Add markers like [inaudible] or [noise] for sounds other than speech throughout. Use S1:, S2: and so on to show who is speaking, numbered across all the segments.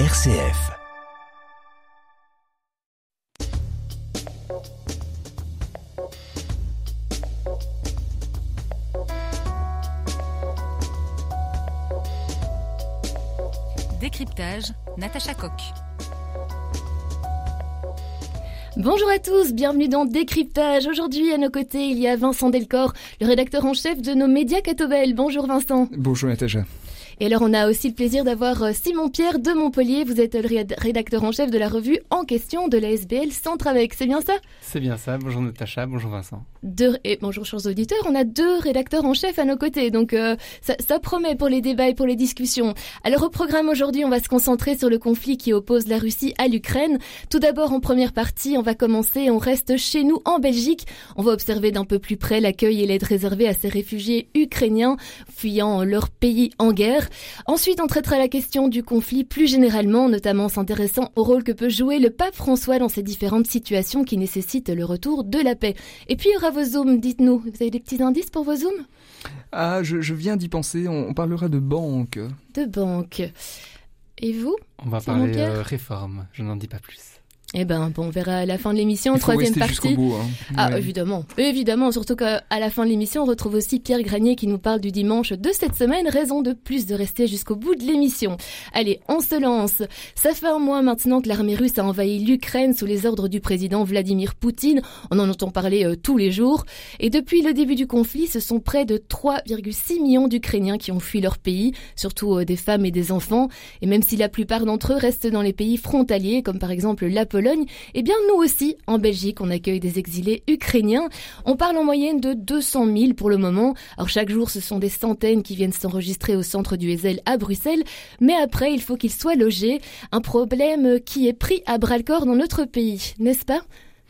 S1: RCF.
S2: Décryptage, Natacha Coq.
S3: Bonjour à tous, bienvenue dans Décryptage. Aujourd'hui, à nos côtés, il y a Vincent Delcor, le rédacteur en chef de nos médias Catobel. Bonjour Vincent.
S4: Bonjour Natacha.
S3: Et alors, on a aussi le plaisir d'avoir euh, Simon Pierre de Montpellier. Vous êtes le rédacteur en chef de la revue En question de la SBL Centre avec. C'est bien ça?
S5: C'est bien ça. Bonjour Natacha, bonjour Vincent.
S3: Deux, et bonjour chers auditeurs, on a deux rédacteurs en chef à nos côtés, donc euh, ça, ça, promet pour les débats et pour les discussions. Alors au programme aujourd'hui, on va se concentrer sur le conflit qui oppose la Russie à l'Ukraine. Tout d'abord, en première partie, on va commencer, on reste chez nous en Belgique. On va observer d'un peu plus près l'accueil et l'aide réservée à ces réfugiés ukrainiens fuyant leur pays en guerre. Ensuite, on traitera la question du conflit plus généralement, notamment s'intéressant au rôle que peut jouer le pape François dans ces différentes situations qui nécessitent le retour de la paix. Et puis, il y aura vos zooms, dites-nous. Vous avez des petits indices pour vos zooms?
S4: Ah, je, je viens d'y penser. On, on, parlera de banque.
S3: De banque. Et vous?
S5: On va parler euh, réforme. Je n'en dis pas plus.
S3: Eh ben, bon, on verra à la fin de l'émission, troisième partie.
S4: Bout, hein.
S3: Ah,
S4: ouais.
S3: évidemment, évidemment, surtout qu'à la fin de l'émission, on retrouve aussi Pierre Granier qui nous parle du dimanche de cette semaine, raison de plus de rester jusqu'au bout de l'émission. Allez, on se lance. Ça fait un mois maintenant que l'armée russe a envahi l'Ukraine sous les ordres du président Vladimir Poutine. On en entend parler euh, tous les jours. Et depuis le début du conflit, ce sont près de 3,6 millions d'Ukrainiens qui ont fui leur pays, surtout euh, des femmes et des enfants. Et même si la plupart d'entre eux restent dans les pays frontaliers, comme par exemple la Pologne, eh bien nous aussi, en Belgique, on accueille des exilés ukrainiens. On parle en moyenne de 200 000 pour le moment. Alors chaque jour, ce sont des centaines qui viennent s'enregistrer au centre du Hezel à Bruxelles. Mais après, il faut qu'ils soient logés. Un problème qui est pris à bras-le-corps dans notre pays, n'est-ce pas?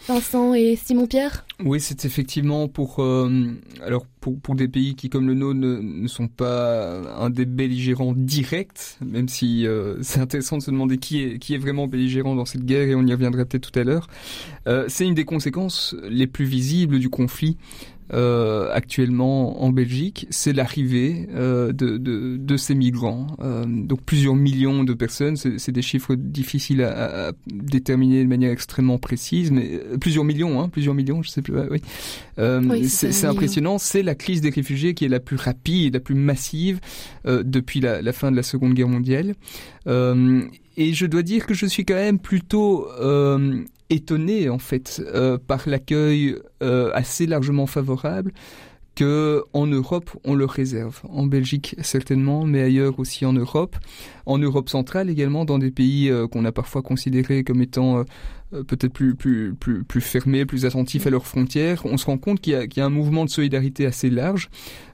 S3: Vincent et Simon Pierre?
S4: Oui, c'est effectivement pour euh, alors pour, pour des pays qui comme le nôtre ne, ne sont pas un des belligérants directs, même si euh, c'est intéressant de se demander qui est qui est vraiment belligérant dans cette guerre et on y reviendra peut-être tout à l'heure. Euh, c'est une des conséquences les plus visibles du conflit. Euh, actuellement en Belgique, c'est l'arrivée euh, de, de, de, ces migrants. Euh, donc plusieurs millions de personnes, c'est des chiffres difficiles à, à, déterminer de manière extrêmement précise, mais plusieurs millions, hein, plusieurs millions, je sais plus. Oui,
S3: oui
S4: c'est impressionnant. C'est la crise des réfugiés qui est la plus rapide, la plus massive depuis la, la, fin de la Seconde Guerre mondiale. Et je dois dire que je suis quand même plutôt étonné en fait euh, par l'accueil euh, assez largement favorable que en Europe on le réserve. En Belgique certainement mais ailleurs aussi en Europe. En Europe centrale également dans des pays euh, qu'on a parfois considérés comme étant peut-être plus plus plus fermés plus attentifs à leurs frontières on se rend compte qu'il y, y, a un mouvement de solidarité assez large.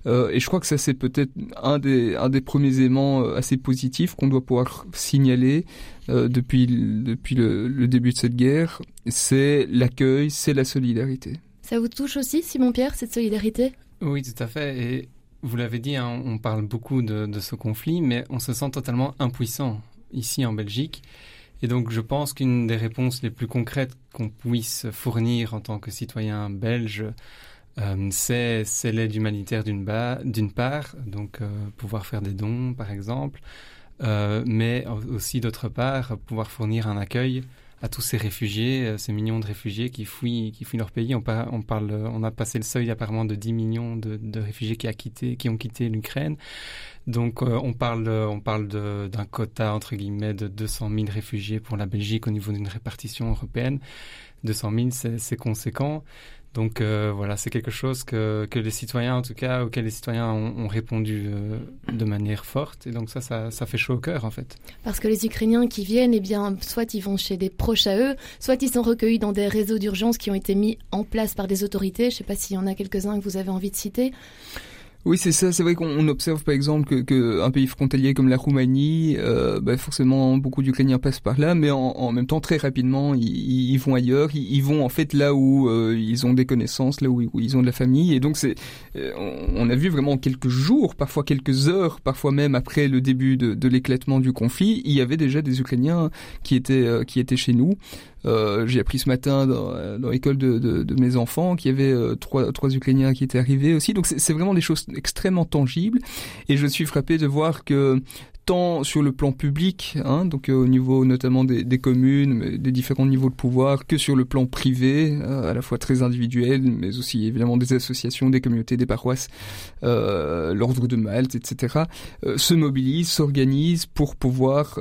S4: Euh, et je crois que ça c'est peut-être un des un des premiers éléments assez positifs qu'on doit pouvoir signaler euh, depuis depuis le, début de cette guerre. C'est l'accueil c'est la solidarité.
S3: Ça vous touche aussi Simon Pierre cette solidarité?
S5: Oui, tout à fait. Et vous l'avez dit, hein, on parle beaucoup de, ce conflit, mais on se sent totalement impuissant ici en Belgique. Et donc, je pense qu'une des réponses les plus concrètes qu'on puisse fournir en tant que citoyen belge, euh, c'est l'aide humanitaire d'une part, donc euh, pouvoir faire des dons, par exemple, euh, mais aussi d'autre part, pouvoir fournir un accueil à tous ces réfugiés, ces millions de réfugiés qui fuient, qui fuient leur pays. On, on, parle, on a passé le seuil apparemment de 10 millions de, de réfugiés qui, a quitté, qui ont quitté l'Ukraine. Donc euh, on parle, on parle d'un quota entre guillemets de 200 000 réfugiés pour la Belgique au niveau d'une répartition européenne. 200 000, c'est conséquent. Donc euh, voilà, c'est quelque chose que, les citoyens, en tout cas, auquel les citoyens ont, ont répondu euh, de manière forte. Et donc ça, ça, ça fait chaud au cœur, en fait.
S3: Parce que les Ukrainiens qui viennent, eh bien, soit ils vont chez des proches à eux, soit ils sont recueillis dans des réseaux d'urgence qui ont été mis en place par des autorités. Je ne sais pas s'il y en a quelques-uns que vous avez envie de citer.
S4: Oui, c'est ça. C'est vrai qu'on observe par exemple que, que, un pays frontalier comme la Roumanie, euh, bah forcément beaucoup d'Ukrainiens passent par là, mais en, en, même temps très rapidement ils, ils vont ailleurs. Ils, ils, vont en fait là où euh, ils ont des connaissances, là où, ils ont de la famille. Et donc c'est, euh, on a vu vraiment quelques jours, parfois quelques heures, parfois même après le début de, de l'éclatement du conflit, il y avait déjà des Ukrainiens qui étaient euh, qui étaient chez nous. Euh, j'ai appris ce matin dans, dans l'école de, de, de, mes enfants qu'il y avait euh, trois, trois Ukrainiens qui étaient arrivés aussi. Donc c'est vraiment des choses extrêmement tangibles. Et je suis frappé de voir que tant sur le plan public, hein, donc au niveau notamment des, communes, des différents niveaux de pouvoir, que sur le plan privé, à la fois très individuel, mais aussi évidemment des associations, des communautés, des paroisses, l'ordre de Malte, etc., se mobilisent, s'organisent pour pouvoir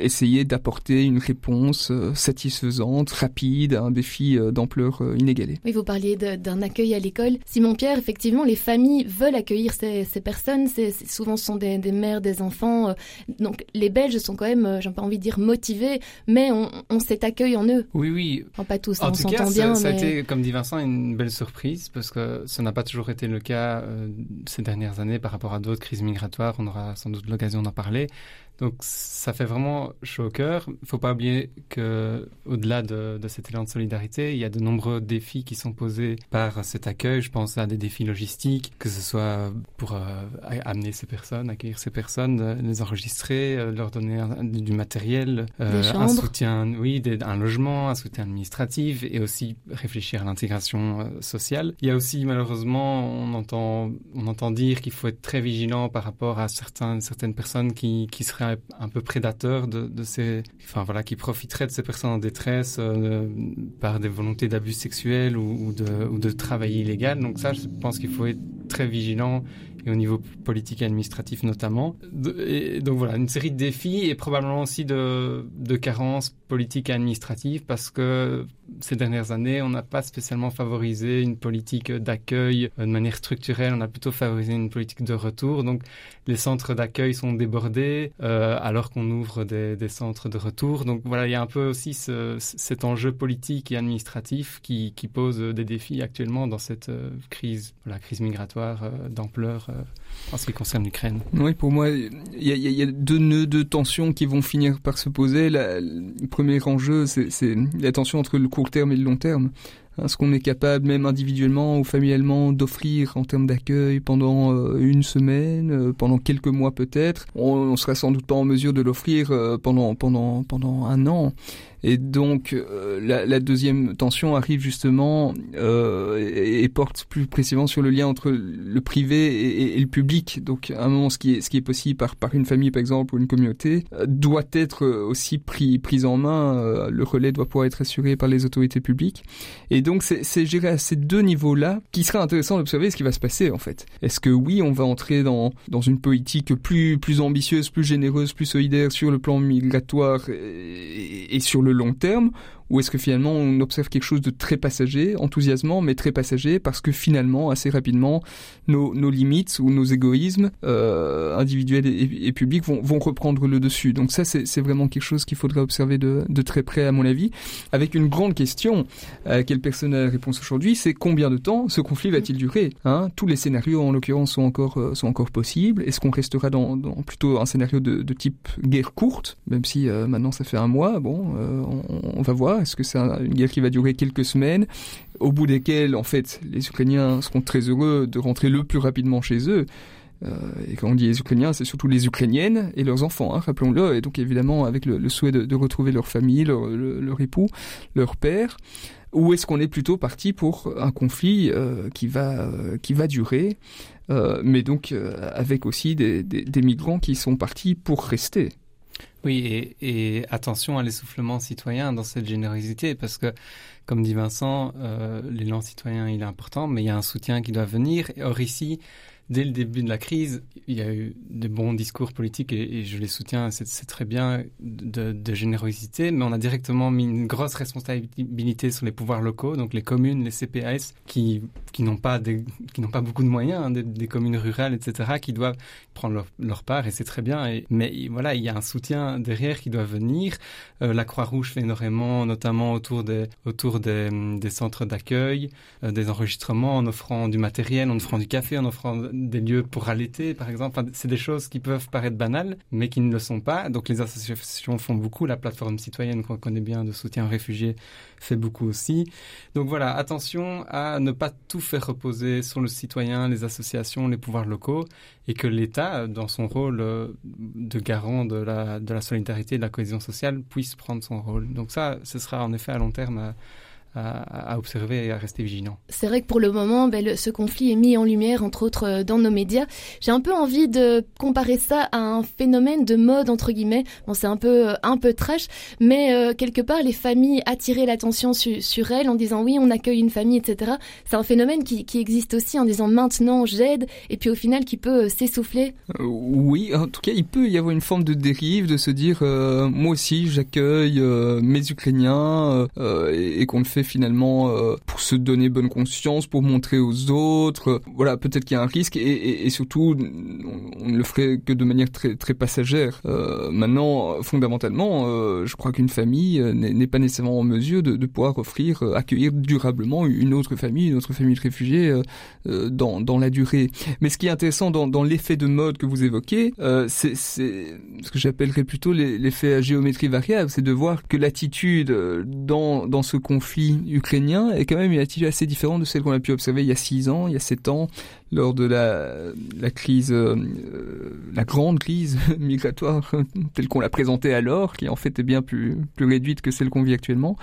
S4: essayer d'apporter une réponse satisfaisante, rapide à un défi d'ampleur inégalée.
S3: Oui, vous parliez d'un accueil à l'école. Simon Pierre, effectivement, les familles veulent accueillir ces, ces personnes. C'est souvent ce sont des, des, mères, des enfants. Euh, donc les Belges sont quand même, euh, j'ai pas envie de dire motivés, mais on, on cet accueil en eux.
S5: Oui, oui.
S3: Enfin, pas tous,
S5: en
S3: on s'entend bien.
S5: Ça,
S3: mais...
S5: a été, comme dit Vincent, une belle surprise parce que ça n'a pas toujours été le cas euh, ces dernières années par rapport à d'autres crises migratoires. On aura sans doute l'occasion d'en parler. Donc ça fait vraiment chaud au cœur. Il ne faut pas oublier que au-delà de, de, cet élan de solidarité, il y a de nombreux défis qui sont posés par cet accueil. Je pense à des défis logistiques, que ce soit pour euh, amener ces personnes, accueillir ces personnes, euh, les enregistrer, euh, leur donner un, du matériel,
S3: euh,
S5: un soutien, oui, des, un logement, un soutien administratif, et aussi réfléchir à l'intégration sociale. Il y a aussi malheureusement, on entend, on entend dire qu'il faut être très vigilant par rapport à certains, certaines personnes qui, qui seraient un peu prédateur de, ces, enfin voilà, qui profiterait de ces personnes en détresse euh, par des volontés d'abus sexuels ou, de, ou de travail illégal. Donc ça, je pense qu'il faut être très vigilant et au niveau politique et administratif notamment. Donc voilà, une série de défis et probablement aussi de, de carences politiques et administratives parce que ces dernières années, on n'a pas spécialement favorisé une politique d'accueil de manière structurelle, on a plutôt favorisé une politique de retour. Donc les centres d'accueil sont débordés euh, alors qu'on ouvre des, centres de retour. Donc voilà, il y a un peu aussi ce, cet enjeu politique et administratif qui, pose des défis actuellement dans cette euh, crise, la crise migratoire euh, d'ampleur en ce qui concerne l'Ukraine.
S4: Oui, pour moi, il y, a deux nœuds de tension qui vont finir par se poser. Le premier enjeu, c'est la tension entre le court terme et le long terme. Hein, ce qu'on est capable, même individuellement ou familialement, d'offrir en termes d'accueil pendant euh, une semaine, euh, pendant quelques mois peut-être. On, on sera sans doute pas en mesure de l'offrir euh, pendant pendant pendant un an. Et donc euh, la, deuxième tension arrive justement euh, et, porte plus précisément sur le lien entre le privé et, le public. Donc à un moment, ce qui est, possible par, une famille par exemple ou une communauté euh, doit être aussi pris, pris en main. Le relais doit pouvoir être assuré par les autorités publiques. Et donc c'est géré à ces deux niveaux-là qui sera intéressant d'observer ce qui va se passer en fait. Est-ce que oui, on va entrer dans, une politique plus, plus ambitieuse, plus généreuse, plus solidaire sur le plan migratoire et sur le long terme ou est-ce que finalement on observe quelque chose de très passager, enthousiasmant, mais très passager, parce que finalement, assez rapidement, nos, limites ou nos égoïsmes euh, individuels et, publics vont, reprendre le dessus. Donc ça, c'est vraiment quelque chose qu'il faudrait observer de, très près, à mon avis, avec une grande question à laquelle personne n'a la réponse aujourd'hui, c'est combien de temps ce conflit va-t-il durer hein? Tous les scénarios, en l'occurrence, sont encore, euh, sont encore possibles. Est-ce qu'on restera dans, dans, plutôt un scénario de, type guerre courte, même si euh, maintenant ça fait un mois, bon, euh, on, on va voir est-ce que c'est une guerre qui va durer quelques semaines, au bout desquelles, en fait, les Ukrainiens seront très heureux de rentrer le plus rapidement chez eux euh, et quand on dit les Ukrainiens, c'est surtout les Ukrainiennes et leurs enfants, hein, rappelons-le, et donc évidemment avec le, souhait de, retrouver leur famille, leur, le, leur époux, leur père. Ou est-ce qu'on est plutôt parti pour un conflit euh, qui va euh, qui va durer, mais donc avec aussi des migrants qui sont partis pour rester?
S5: Oui, et, et attention à l'essoufflement citoyen dans cette générosité, parce que, comme dit Vincent, euh, l'élan citoyen il est important, mais il y a un soutien qui doit venir. Or ici, dès le début de la crise, il y a eu de bons discours politiques et, je les soutiens, c'est très bien de, générosité, mais on a directement mis une grosse responsabilité sur les pouvoirs locaux, donc les communes, les CPAS, qui, qui n'ont pas, des, qui n'ont pas beaucoup de moyens, hein, des, des, communes rurales, etc., qui doivent prendre leur, part et c'est très bien. Mais voilà, il y a un soutien derrière qui doit venir. Euh, la Croix-Rouge fait énormément, notamment autour des, autour des, des centres d'accueil, euh, des enregistrements, en offrant du matériel, en offrant du café, en offrant des lieux pour allaiter, par exemple. C'est des choses qui peuvent paraître banales, mais qui ne le sont pas. Donc les associations font beaucoup. La plateforme citoyenne qu'on connaît bien de soutien aux réfugiés fait beaucoup aussi. Donc voilà, attention à ne pas tout faire reposer sur le citoyen, les associations, les pouvoirs locaux, et que l'État, dans son rôle de garant de la, de la solidarité et de la cohésion sociale, puisse prendre son rôle. Donc ça, ce sera en effet à long terme à, observer et à rester vigilant.
S3: C'est vrai que pour le moment, ben, ce conflit est mis en lumière, entre autres, euh, dans nos médias. J'ai un peu envie de comparer ça à un phénomène de mode, entre guillemets. Bon, c'est un peu, euh, un peu trash, mais euh, quelque part, les familles attiraient l'attention sur elles en disant oui, on accueille une famille, etc. C'est un phénomène qui, qui, existe aussi en disant maintenant j'aide, et puis au final qui peut s'essouffler.
S4: oui, en tout cas, il peut y avoir une forme de dérive, de se dire moi aussi j'accueille mes Ukrainiens et, et qu'on le fait finalement euh, pour se donner bonne conscience, pour montrer aux autres. Voilà, peut-être qu'il y a un risque et, surtout on ne le ferait que de manière très très passagère. Euh, maintenant, fondamentalement, euh, je crois qu'une famille n'est pas nécessairement en mesure de, de, pouvoir offrir, accueillir durablement une autre famille, une autre famille de réfugiés dans, dans la durée. Mais ce qui est intéressant dans, dans l'effet de mode que vous évoquez, c'est ce que j'appellerais plutôt l'effet à géométrie variable, c'est de voir que l'attitude dans, dans ce conflit ukrainien est quand même une attitude assez différente de celle qu'on a pu observer il y a six ans, il y a sept ans, lors de la, crise, euh, la grande crise [laughs] migratoire [laughs] telle qu'on l'a présentée alors, qui en fait est bien plus, plus réduite que celle qu'on vit actuellement,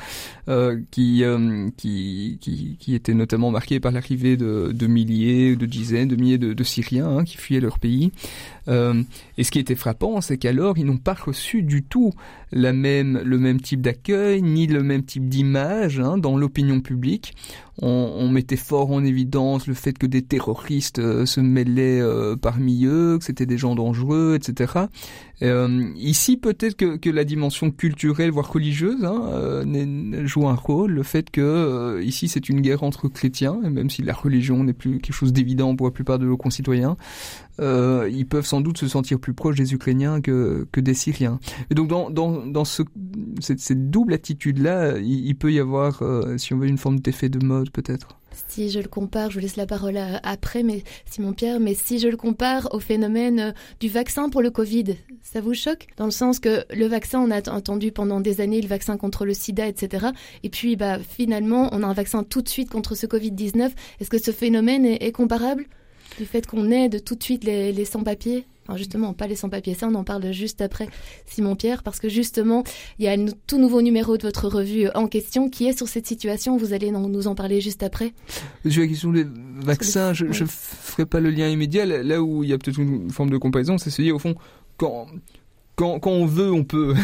S4: euh, qui, euh, qui, qui, qui, était notamment marquée par l'arrivée de, milliers, de dizaines, de milliers de, Syriens hein, qui fuyaient leur pays. Et ce qui était frappant, c'est qu'alors ils n'ont pas reçu du tout la même, le même type d'accueil, ni le même type d'image hein, dans l'opinion publique. On mettait fort en évidence le fait que des terroristes euh, se mêlaient euh, parmi eux, que c'était des gens dangereux, etc. Euh, ici, peut-être que, la dimension culturelle, voire religieuse, hein, joue un rôle. Le fait que ici, c'est une guerre entre chrétiens, et même si la religion n'est plus quelque chose d'évident pour la plupart de nos concitoyens, ils peuvent sans doute se sentir plus proches des Ukrainiens que, des Syriens. Et donc, dans, dans, dans ce, cette, double attitude-là, il, peut y avoir, si on veut, une forme d'effet de mode, peut-être
S3: si je le compare, je vous laisse la parole euh, après, mais Simon Pierre, mais si je le compare au phénomène euh, du vaccin pour le Covid, ça vous choque? Dans le sens que le vaccin, on a entendu pendant des années le vaccin contre le sida, etc. Et puis, bah, finalement, on a un vaccin tout de suite contre ce Covid-19. Est-ce que ce phénomène est, comparable? Du fait qu'on aide tout de suite les, les sans-papiers? Enfin, justement, pas les sans-papiers, ça on en parle juste après Simon Pierre, parce que justement, il y a un tout nouveau numéro de votre revue en question qui est sur cette situation. Vous allez nous en parler juste après.
S4: Sur la question des vaccins, je ne ferai pas le lien immédiat. Là où il y a peut-être une forme de comparaison, c'est se dire au fond, quand quand, quand, on veut, on peut. [laughs]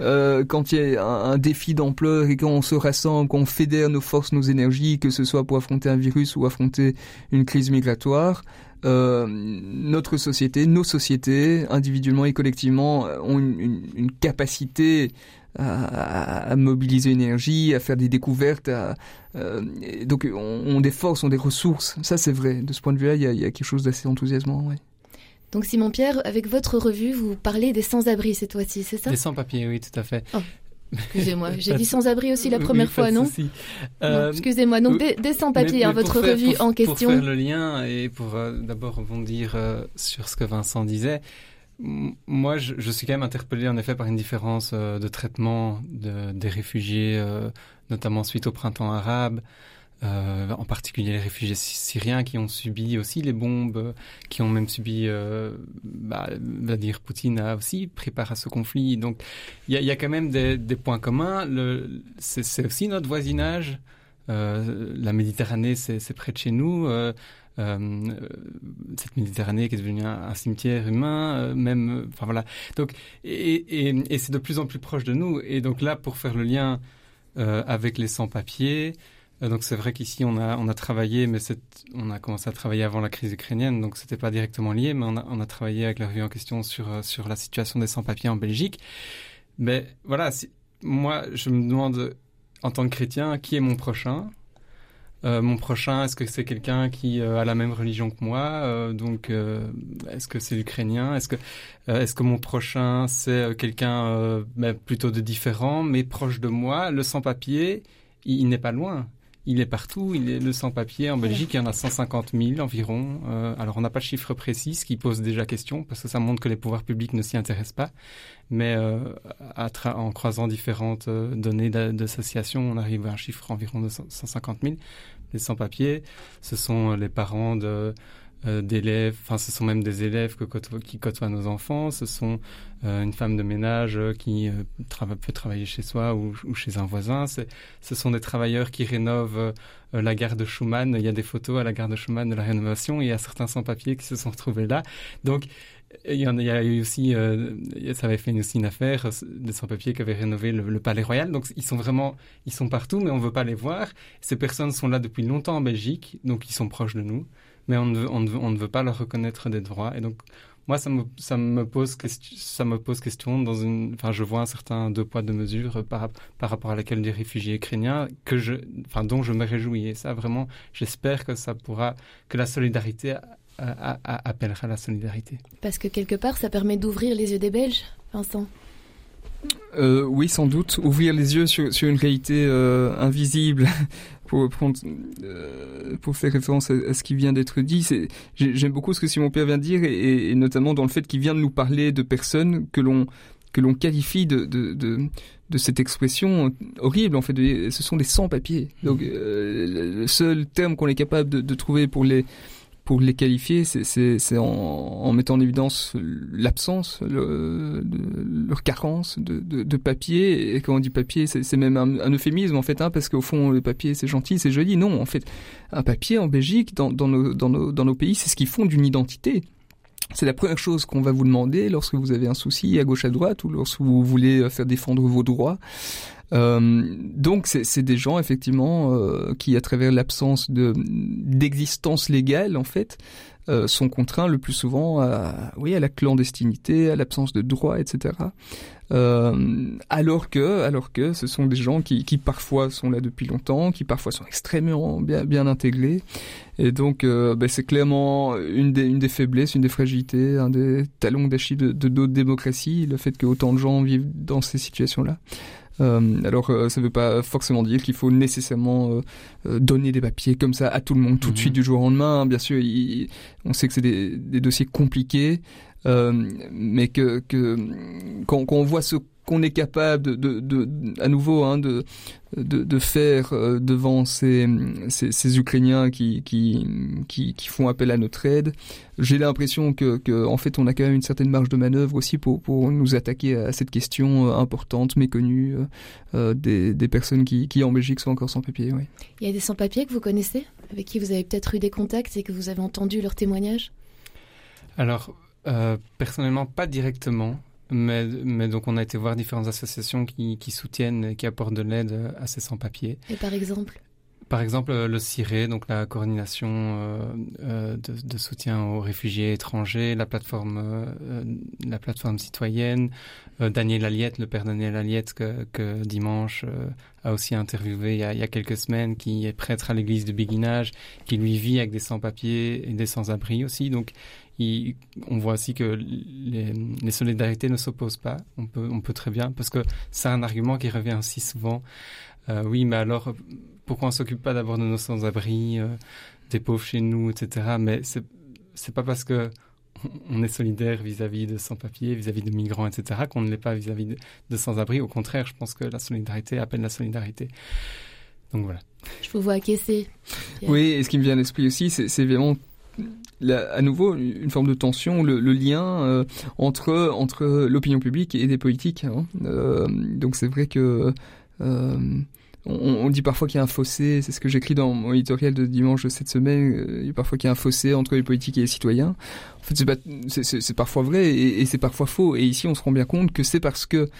S4: Euh, quand il y a un, un défi d'ampleur et quand on se rassemble, quand on fédère nos forces, nos énergies, que ce soit pour affronter un virus ou affronter une crise migratoire, euh, notre société, nos sociétés, individuellement et collectivement, ont une, une, capacité à, à, mobiliser l'énergie, à faire des découvertes. À, euh, donc, on, on, des forces, on des ressources. Ça, c'est vrai. De ce point de vue-là, il y a, y a, quelque chose d'assez enthousiasmant. Ouais.
S3: Donc Simon Pierre, avec votre revue, vous parlez des sans-abri cette fois-ci, c'est ça?
S5: Des sans-papiers, oui, tout à fait.
S3: Oh. Excusez-moi, [laughs] j'ai dit sans-abri aussi la première fois, non, euh, Excusez-moi, donc des, sans-papiers, hein, votre revue en question.
S5: Pour faire le lien et pour euh, d'abord rebondir euh, sur ce que Vincent disait, moi je, je, suis quand même interpellé en effet par une différence euh, de traitement de, des réfugiés, notamment suite au printemps arabe. Euh, en particulier les réfugiés syriens qui ont subi aussi les bombes, qui ont même subi, euh, bah, Vladimir Poutine a aussi pris part à ce conflit. Donc il y a, quand même des, points communs. C'est aussi notre voisinage. Euh, la Méditerranée, c'est près de chez nous. Euh, cette Méditerranée qui est devenue un, cimetière humain, même, enfin voilà. Donc, et, c'est de plus en plus proche de nous. Et donc là, pour faire le lien avec les sans-papiers, donc c'est vrai qu'ici on a on a travaillé, mais on a commencé à travailler avant la crise ukrainienne, donc c'était pas directement lié, mais on a travaillé avec la revue en question sur euh, sur la situation des sans-papiers en Belgique. Mais voilà, moi je me demande en tant que chrétien qui est mon prochain? Euh, mon prochain, est-ce que c'est quelqu'un qui euh, a la même religion que moi? Euh, Donc, est-ce que c'est l'ukrainien Est-ce que, est-ce que mon prochain c'est quelqu'un ben, plutôt de différent, mais proche de moi? Le sans-papier, il n'est pas loin il est partout. Il est le sans-papier en Belgique. Il y en a 150 000 environ. Euh, alors on n'a pas de chiffre précis, ce qui pose déjà question parce que ça montre que les pouvoirs publics ne s'y intéressent pas. Mais euh, en croisant différentes euh, données d'associations, on arrive à un chiffre environ de 150 000. Les sans-papiers, ce sont les parents de d'élèves, enfin ce sont même des élèves qui côtoient nos enfants, ce sont euh, une femme de ménage euh, qui peut travailler chez soi ou, chez un voisin, ce sont des travailleurs qui rénovent la gare de Schumann, il y a des photos à la gare de Schumann de la rénovation, et il y a certains sans-papiers qui se sont retrouvés là. Donc il y, en, il y a eu aussi, ça avait fait aussi une affaire des sans-papiers qui avaient rénové le, le, Palais Royal. Donc ils sont vraiment, ils sont partout, mais on ne veut pas les voir. Ces personnes sont là depuis longtemps en Belgique, donc ils sont proches de nous mais on ne, on, on ne, veut pas leur reconnaître des droits. Et donc, moi, ça me, ça me, pose, ça me pose question dans une, enfin, je vois un certain deux poids, deux mesures par, par rapport à laquelle des réfugiés ukrainiens que je, enfin, dont je me réjouis. Et ça, vraiment, j'espère que ça pourra, que la solidarité appellera la solidarité.
S3: Parce que quelque part, ça permet d'ouvrir les yeux des Belges, Vincent.
S4: Euh, oui, sans doute. Ouvrir les yeux sur, sur une réalité euh, invisible pour prendre, euh, pour faire référence à, ce qui vient d'être dit, c'est, j'aime beaucoup ce que Simon Père vient de dire et, et, notamment dans le fait qu'il vient de nous parler de personnes que l'on que l'on qualifie de, de, de, de, cette expression horrible en fait. ce sont des sans-papiers. Donc euh, le seul terme qu'on est capable de, de trouver pour les pour les qualifier, c'est en, mettant en évidence l'absence, le, leur carence de, papier. Et quand on dit papier, c'est même un, euphémisme en fait, hein, parce qu'au fond, le papier c'est gentil, c'est joli. Non, en fait, un papier en Belgique, dans nos pays, c'est ce qui fonde une identité. C'est la première chose qu'on va vous demander lorsque vous avez un souci à gauche à droite ou lorsque vous voulez faire défendre vos droits. Euh, donc c'est des gens effectivement euh, qui, à travers l'absence de d'existence légale en fait, euh, sont contraints le plus souvent à, oui, à la clandestinité, à l'absence de droit, etc. Euh, alors que, alors que ce sont des gens qui, qui parfois sont là depuis longtemps, qui parfois sont extrêmement bien, bien intégrés. Et donc, euh, ben, c'est clairement une des, une des faiblesses, une des fragilités, un des talons d'Achille de, de d'autres démocraties, le fait que autant de gens vivent dans ces situations-là. Euh, alors, euh, ça ne veut pas forcément dire qu'il faut nécessairement euh, donner des papiers comme ça à tout le monde tout de suite mhm. du jour au lendemain. Bien sûr, on sait que c'est des, des, dossiers compliqués, mais que, que quand, quand on voit ce qu'on est capable de, de, de, à nouveau hein, de, de, de faire euh, devant ces, ces, ces, Ukrainiens qui, qui, qui, qui, font appel à notre aide. J'ai l'impression que, que, en fait, on a quand même une certaine marge de manœuvre aussi pour, pour nous attaquer à cette question euh, importante, méconnue, euh, des, des, personnes qui, qui, en Belgique, sont encore sans papier. Oui.
S3: Il y a des sans-papiers que vous connaissez, avec qui vous avez peut-être eu des contacts et que vous avez entendu leurs témoignages?
S5: Alors, euh, personnellement, pas directement. Mais, mais, donc on a été voir différentes associations qui, qui soutiennent, qui apportent de l'aide à ces sans-papiers.
S3: Et par exemple?
S5: Par exemple le CIRE, donc la coordination euh, euh, de, de, soutien aux réfugiés étrangers, la plateforme, euh, la plateforme citoyenne, euh, Daniel Aliette, le père Daniel Aliette que, que dimanche euh, a aussi interviewé il y a, il y a, quelques semaines, qui est prêtre à l'église de Béguinage, qui lui vit avec des sans-papiers et des sans-abri aussi. Donc on voit aussi que les, solidarités ne s'opposent pas. On peut, on peut très bien, parce que c'est un argument qui revient aussi souvent. Euh, oui, mais alors, pourquoi on s'occupe pas d'abord de nos sans-abri, euh, des pauvres chez nous, etc. Mais c'est, c'est pas parce que on est solidaire vis-à-vis de sans-papiers, vis-à-vis de migrants, etc., qu'on ne l'est pas vis-à-vis de, de sans-abri. Au contraire, je pense que la solidarité appelle la solidarité. Donc voilà.
S3: Je vous vois acquiescer.
S4: Oui, et ce qui me vient à l'esprit aussi, c'est, c'est vraiment à nouveau une forme de tension, le, le lien euh, entre entre l'opinion publique et des politiques. Hein. Euh, donc c'est vrai que euh, on, dit parfois qu'il y a un fossé, c'est ce que j'écris dans mon éditorial de dimanche de cette semaine, euh, parfois qu'il y a un fossé entre les politiques et les citoyens. En fait, c'est parfois vrai et, c'est parfois faux. Et ici, on se rend bien compte que c'est parce que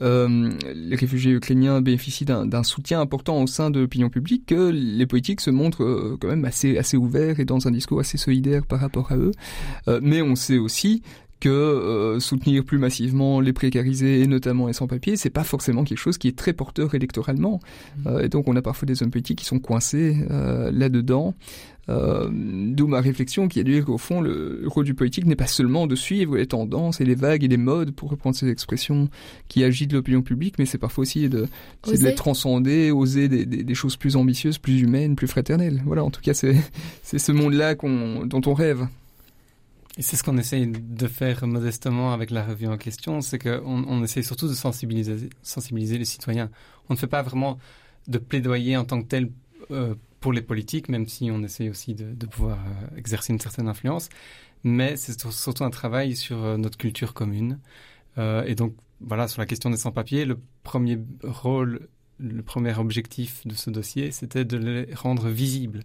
S4: euh, les réfugiés ukrainiens bénéficient d'un soutien important au sein de l'opinion publique que les politiques se montrent euh, quand même assez, ouverts et dans un discours assez solidaire par rapport à eux. Mais on sait aussi que euh, soutenir plus massivement les précarisés et notamment les sans-papiers, c'est pas forcément quelque chose qui est très porteur électoralement. Mmh. Euh, et donc on a parfois des hommes politiques qui sont coincés euh, là-dedans. D'où ma réflexion qui est de dire qu'au fond, le rôle du politique n'est pas seulement de suivre les tendances et les vagues et les modes, pour reprendre ces expressions qui agitent l'opinion publique, mais c'est parfois aussi de, de les transcender, oser des, des, des, choses plus ambitieuses, plus humaines, plus fraternelles. Voilà, en tout cas, c'est [laughs] ce monde-là dont on rêve.
S5: C'est ce qu'on essaye de faire modestement avec la revue en question, c'est qu'on on essaye surtout de sensibiliser, les citoyens. On ne fait pas vraiment de plaidoyer en tant que tel euh, pour les politiques, même si on essaye aussi de, de pouvoir exercer une certaine influence. Mais c'est surtout un travail sur notre culture commune. et donc, voilà, sur la question des sans-papiers, le premier rôle, le premier objectif de ce dossier, c'était de les rendre visibles.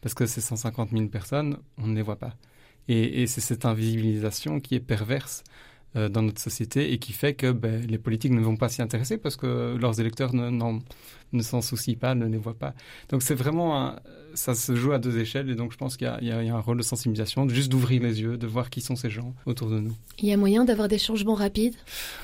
S5: Parce que ces 150 000 personnes, on ne les voit pas. Et, et c'est cette invisibilisation qui est perverse euh, dans notre société et qui fait que ben, les politiques ne vont pas s'y intéresser parce que leurs électeurs ne, ne s'en soucient pas, ne les voient pas. Donc c'est vraiment un, ça se joue à deux échelles et donc je pense qu'il y, y, a un rôle de sensibilisation, juste d'ouvrir les yeux, de voir qui sont ces gens autour de nous.
S3: Il y a moyen d'avoir des changements rapides?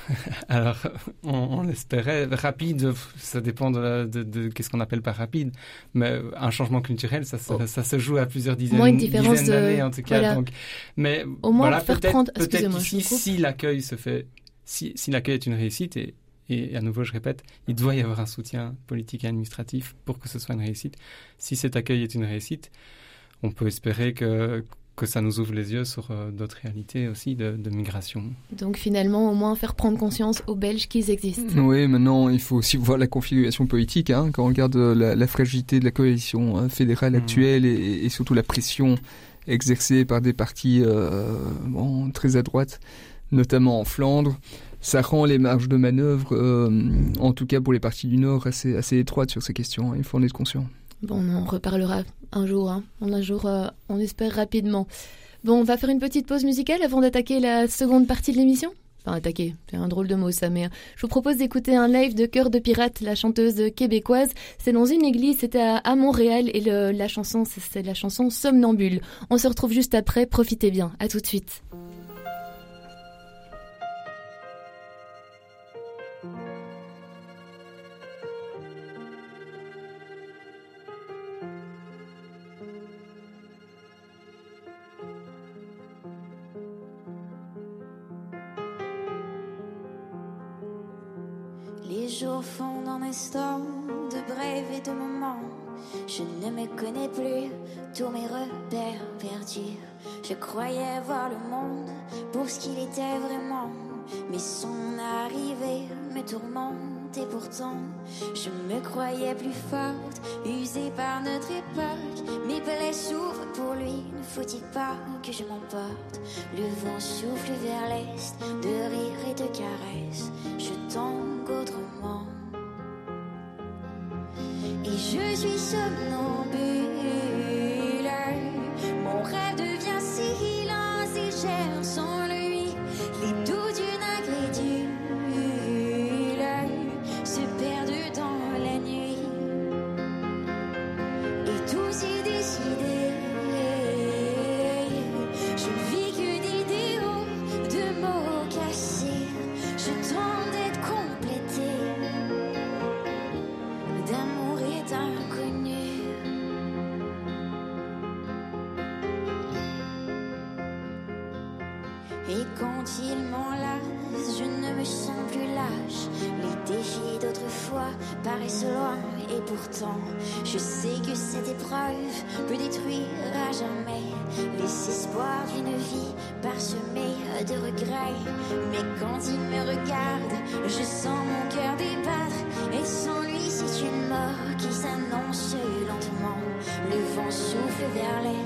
S3: [laughs]
S5: Alors on, on, espérait rapide, ça dépend de, de, de qu'est-ce qu'on appelle par rapide, mais un changement culturel, ça, ça, oh. ça se joue à plusieurs dizaines,
S3: moins une différence
S5: d'années en tout cas.
S3: Voilà.
S5: Donc, mais
S3: Au moins
S5: voilà,
S3: faire
S5: peut-être
S3: prendre.
S5: peut
S3: Excusez-moi, je
S5: qu'ici,
S3: vous coupe.
S5: si l'accueil se fait, si, si l'accueil est une réussite et et à nouveau, je répète, il doit y avoir un soutien politique et administratif pour que ce soit une réussite. Si cet accueil est une réussite, on peut espérer que, que ça nous ouvre les yeux sur euh, d'autres réalités aussi de, de, migration.
S3: Donc finalement, au moins faire prendre conscience aux Belges qu'ils existent. [laughs]
S4: Oui, maintenant, il faut aussi voir la configuration politique. Hein, quand on regarde la, la fragilité de la coalition hein, fédérale
S5: Mhm.
S4: actuelle et, et, surtout la pression exercée par des partis euh, bon, très à droite, notamment en Flandre, ça rend les marges de manœuvre, euh, en tout cas pour les partis du Nord, assez, assez étroites sur ces questions. Il faut en être conscient.
S3: Bon, on reparlera un jour, hein. un jour, euh, on espère rapidement. Bon, on va faire une petite pause musicale avant d'attaquer la seconde partie de l'émission? Enfin, attaquer, c'est un drôle de mot ça, mais je vous propose d'écouter un live de Cœur de Pirate, la chanteuse québécoise. C'est dans une église, c'était à, Montréal, et la chanson, c'est la chanson Somnambule. On se retrouve juste après, profitez bien, à tout de suite.
S1: Jours fondent en instant de brèves et de moments. Je ne me connais plus, tous mes repères perdus. Je croyais voir le monde pour ce qu'il était vraiment. Mais son arrivée me tourmente et pourtant je me croyais plus forte, usée par notre époque. Mes plaies souffrent pour lui, ne faut-il pas que je m'emporte? Le vent souffle vers l'est, de rire et de caresses. Je tangue autrement. Je suis somnambule. Mon rêve devient silence et j'erre sans vie parsemée de regrets. Mais quand il me regarde, je sens mon cœur débattre et sans lui, c'est une mort qui s'annonce lentement. Le vent souffle vers l'est,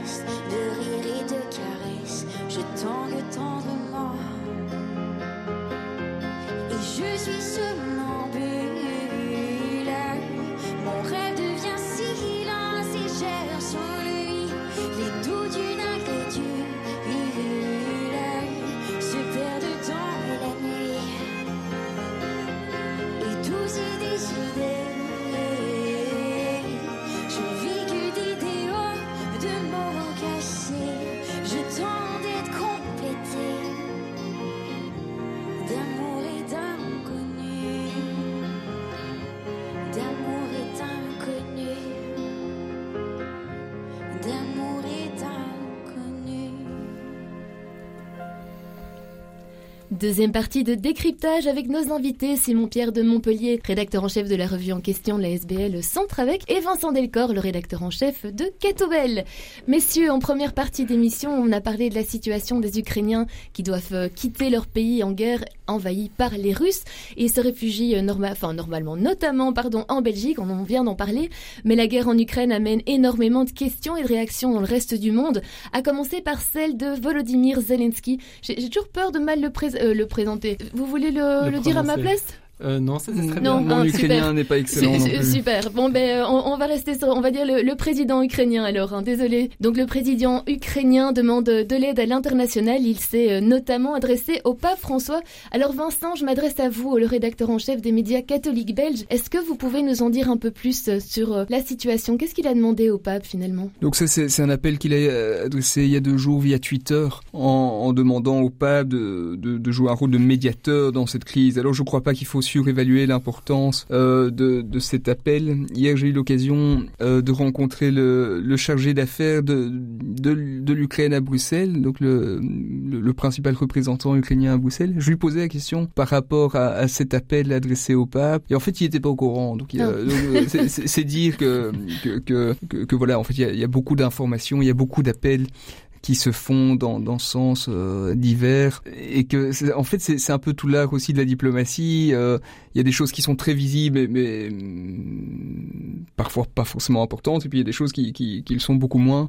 S3: Deuxième partie de décryptage avec nos invités Simon-Pierre de Montpellier, rédacteur en chef de la revue en question la SBL Centre avec, et Vincent Delcor, le rédacteur en chef de Ketobel. Messieurs, en première partie d'émission, on a parlé de la situation des Ukrainiens qui doivent euh, quitter leur pays en guerre envahi par les Russes et se réfugient euh, enfin, normalement, notamment pardon, en Belgique, on vient d'en parler, mais la guerre en Ukraine amène énormément de questions et de réactions dans le reste du monde, à commencer par celle de Volodymyr Zelensky. J'ai toujours peur de mal le, euh, le présenter. Vous voulez le dire à ma place?
S5: Euh, non, c'est très
S4: bien. Mon ukrainien n'est pas excellent.
S3: Super. Bon, ben, on, va rester sur, on va dire le, président ukrainien alors. Hein, désolé. Donc, le président ukrainien demande de l'aide à l'international. Il s'est euh, notamment adressé au pape François. Alors, Vincent, je m'adresse à vous, le rédacteur en chef des médias catholiques belges. Est-ce que vous pouvez nous en dire un peu plus euh, sur la situation? Qu'est-ce qu'il a demandé au pape finalement?
S4: Donc, ça, c'est un appel qu'il a adressé il y a deux jours via Twitter en, demandant au pape de, de, jouer un rôle de médiateur dans cette crise. Alors, je ne crois pas qu'il faut surévaluer l'importance euh, de, de, cet appel. Hier, j'ai eu l'occasion euh, de rencontrer le, le chargé d'affaires de, de, de l'Ukraine à Bruxelles, donc le, le, principal représentant ukrainien à Bruxelles. Je lui posais la question par rapport à, à cet appel adressé au pape, et en fait, il n'était pas au courant. Donc, ah. euh, c'est dire que que, que, que, voilà, en fait, il y a, il y a beaucoup d'informations, il y a beaucoup d'appels qui se font dans, dans sens euh, divers et que en fait c'est un peu tout l'art aussi de la diplomatie. Euh, il y a des choses qui sont très visibles mais, mm, parfois pas forcément importantes et puis il y a des choses qui, qui, qui le sont beaucoup moins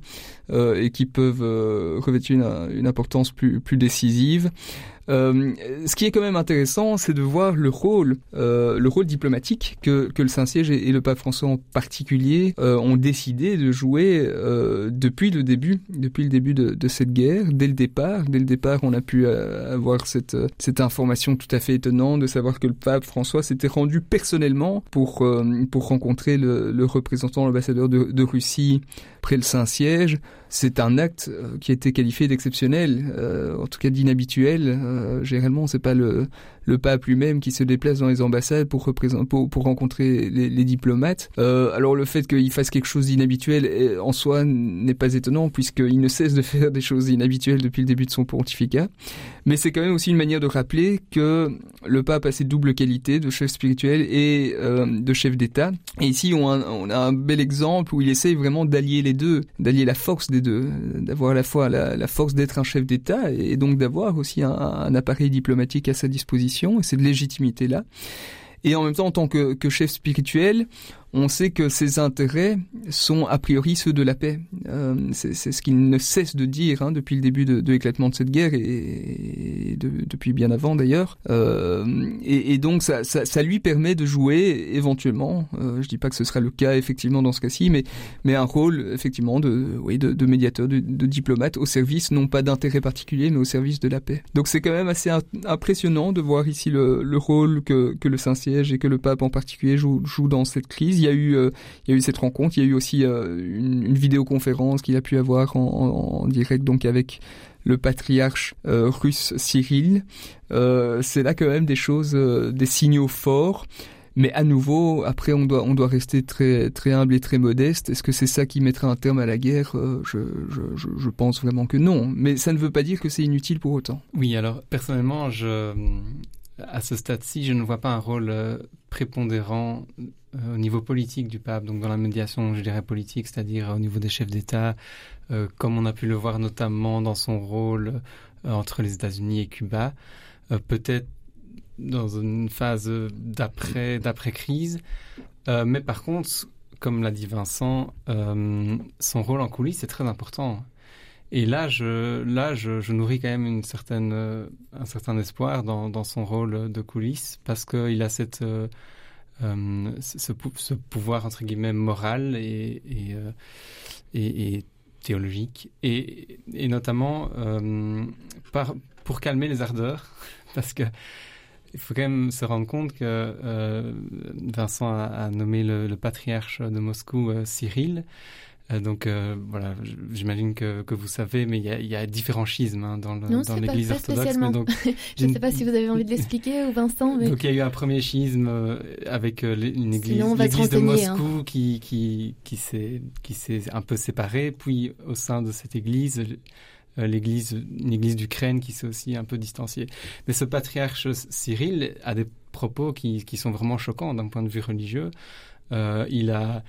S4: euh, et qui peuvent euh, revêtir une, une importance plus, plus décisive. Euh, ce qui est quand même intéressant, c'est de voir le rôle, euh, le rôle diplomatique que, que le Saint-Siège et, le pape François en particulier euh, ont décidé de jouer depuis le début, depuis le début de, cette guerre, dès le départ. Dès le départ, on a pu avoir cette, cette information tout à fait étonnante de savoir que le pape François s'était rendu personnellement pour, pour rencontrer le, représentant, l'ambassadeur de, de Russie près le Saint-Siège c'est un acte qui a été qualifié d'exceptionnel, en tout cas d'inhabituel. Euh, généralement, c'est pas le, le pape lui-même qui se déplace dans les ambassades pour, rencontrer les, diplomates. Euh, alors le fait qu'il fasse quelque chose d'inhabituel en soi n'est pas étonnant puisqu'il ne cesse de [laughs] faire des choses inhabituelles depuis le début de son pontificat. Mais c'est quand même aussi une manière de rappeler que le pape a ses doubles qualités de chef spirituel et euh, de chef d'État. Et ici, on a, un bel exemple où il essaye vraiment d'allier les deux, d'allier la force des deux, d'avoir à la fois la, force d'être un chef d'État et donc d'avoir aussi un appareil diplomatique à sa disposition et cette légitimité-là. Et en même temps, en tant que, que chef spirituel, on sait que ses intérêts sont a priori ceux de la paix. Euh, c'est ce qu'il ne cesse de dire hein, depuis le début de, l'éclatement de cette guerre et, de, depuis bien avant d'ailleurs. Euh, et, donc ça, ça, lui permet de jouer éventuellement, euh, je dis pas que ce sera le cas effectivement dans ce cas-ci, mais, mais un rôle effectivement de, oui, de, médiateur, de, diplomate au service non pas d'intérêt particulier mais au service de la paix. Donc c'est quand même assez impressionnant de voir ici le, le rôle que, que le Saint-Siège et que le pape en particulier joue, joue dans cette crise il y a eu, euh, il y a eu cette rencontre. Il y a eu aussi euh, une, vidéoconférence qu'il a pu avoir en, direct, donc avec le patriarche euh, russe Cyril. c'est là quand même des choses, des signaux forts. Mais à nouveau, après, on doit, rester très, humble et très modeste. Est-ce que c'est ça qui mettra un terme à la guerre? Je, pense vraiment que non. Mais ça ne veut pas dire que c'est inutile pour autant.
S5: Oui, alors personnellement, à ce stade-ci, je ne vois pas un rôle prépondérant euh, au niveau politique du pape, donc dans la médiation, je dirais politique, c'est-à-dire au niveau des chefs d'État, euh, comme on a pu le voir notamment dans son rôle euh, entre les États-Unis et Cuba, peut-être dans une phase d'après d'après crise, mais par contre, comme l'a dit Vincent, son rôle en coulisses est très important. Et là, je, là, je, nourris quand même une certaine, un certain espoir dans, dans son rôle de coulisses parce qu'il a cette euh, ce, pouvoir entre guillemets moral et, et, euh, théologique. Et, notamment euh, pour calmer les ardeurs [laughs] parce que il faut quand même se rendre compte que Vincent a, nommé le, le, patriarche de Moscou Cyril donc euh, voilà, j'imagine que, que, vous savez, mais il y a, y a différents schismes hein, dans l'Église orthodoxe.
S3: donc, [laughs] je ne sais pas si vous avez envie de l'expliquer ou Vincent. Mais...
S5: Donc il y a eu un premier schisme euh, avec une église, l'église de hein. Moscou hein. qui, qui, qui s'est un peu séparée. Puis au sein de cette église, l'église, l'église d'Ukraine qui s'est aussi un peu distanciée. Mais ce patriarche Cyril a des propos qui, qui sont vraiment choquants d'un point de vue religieux. il a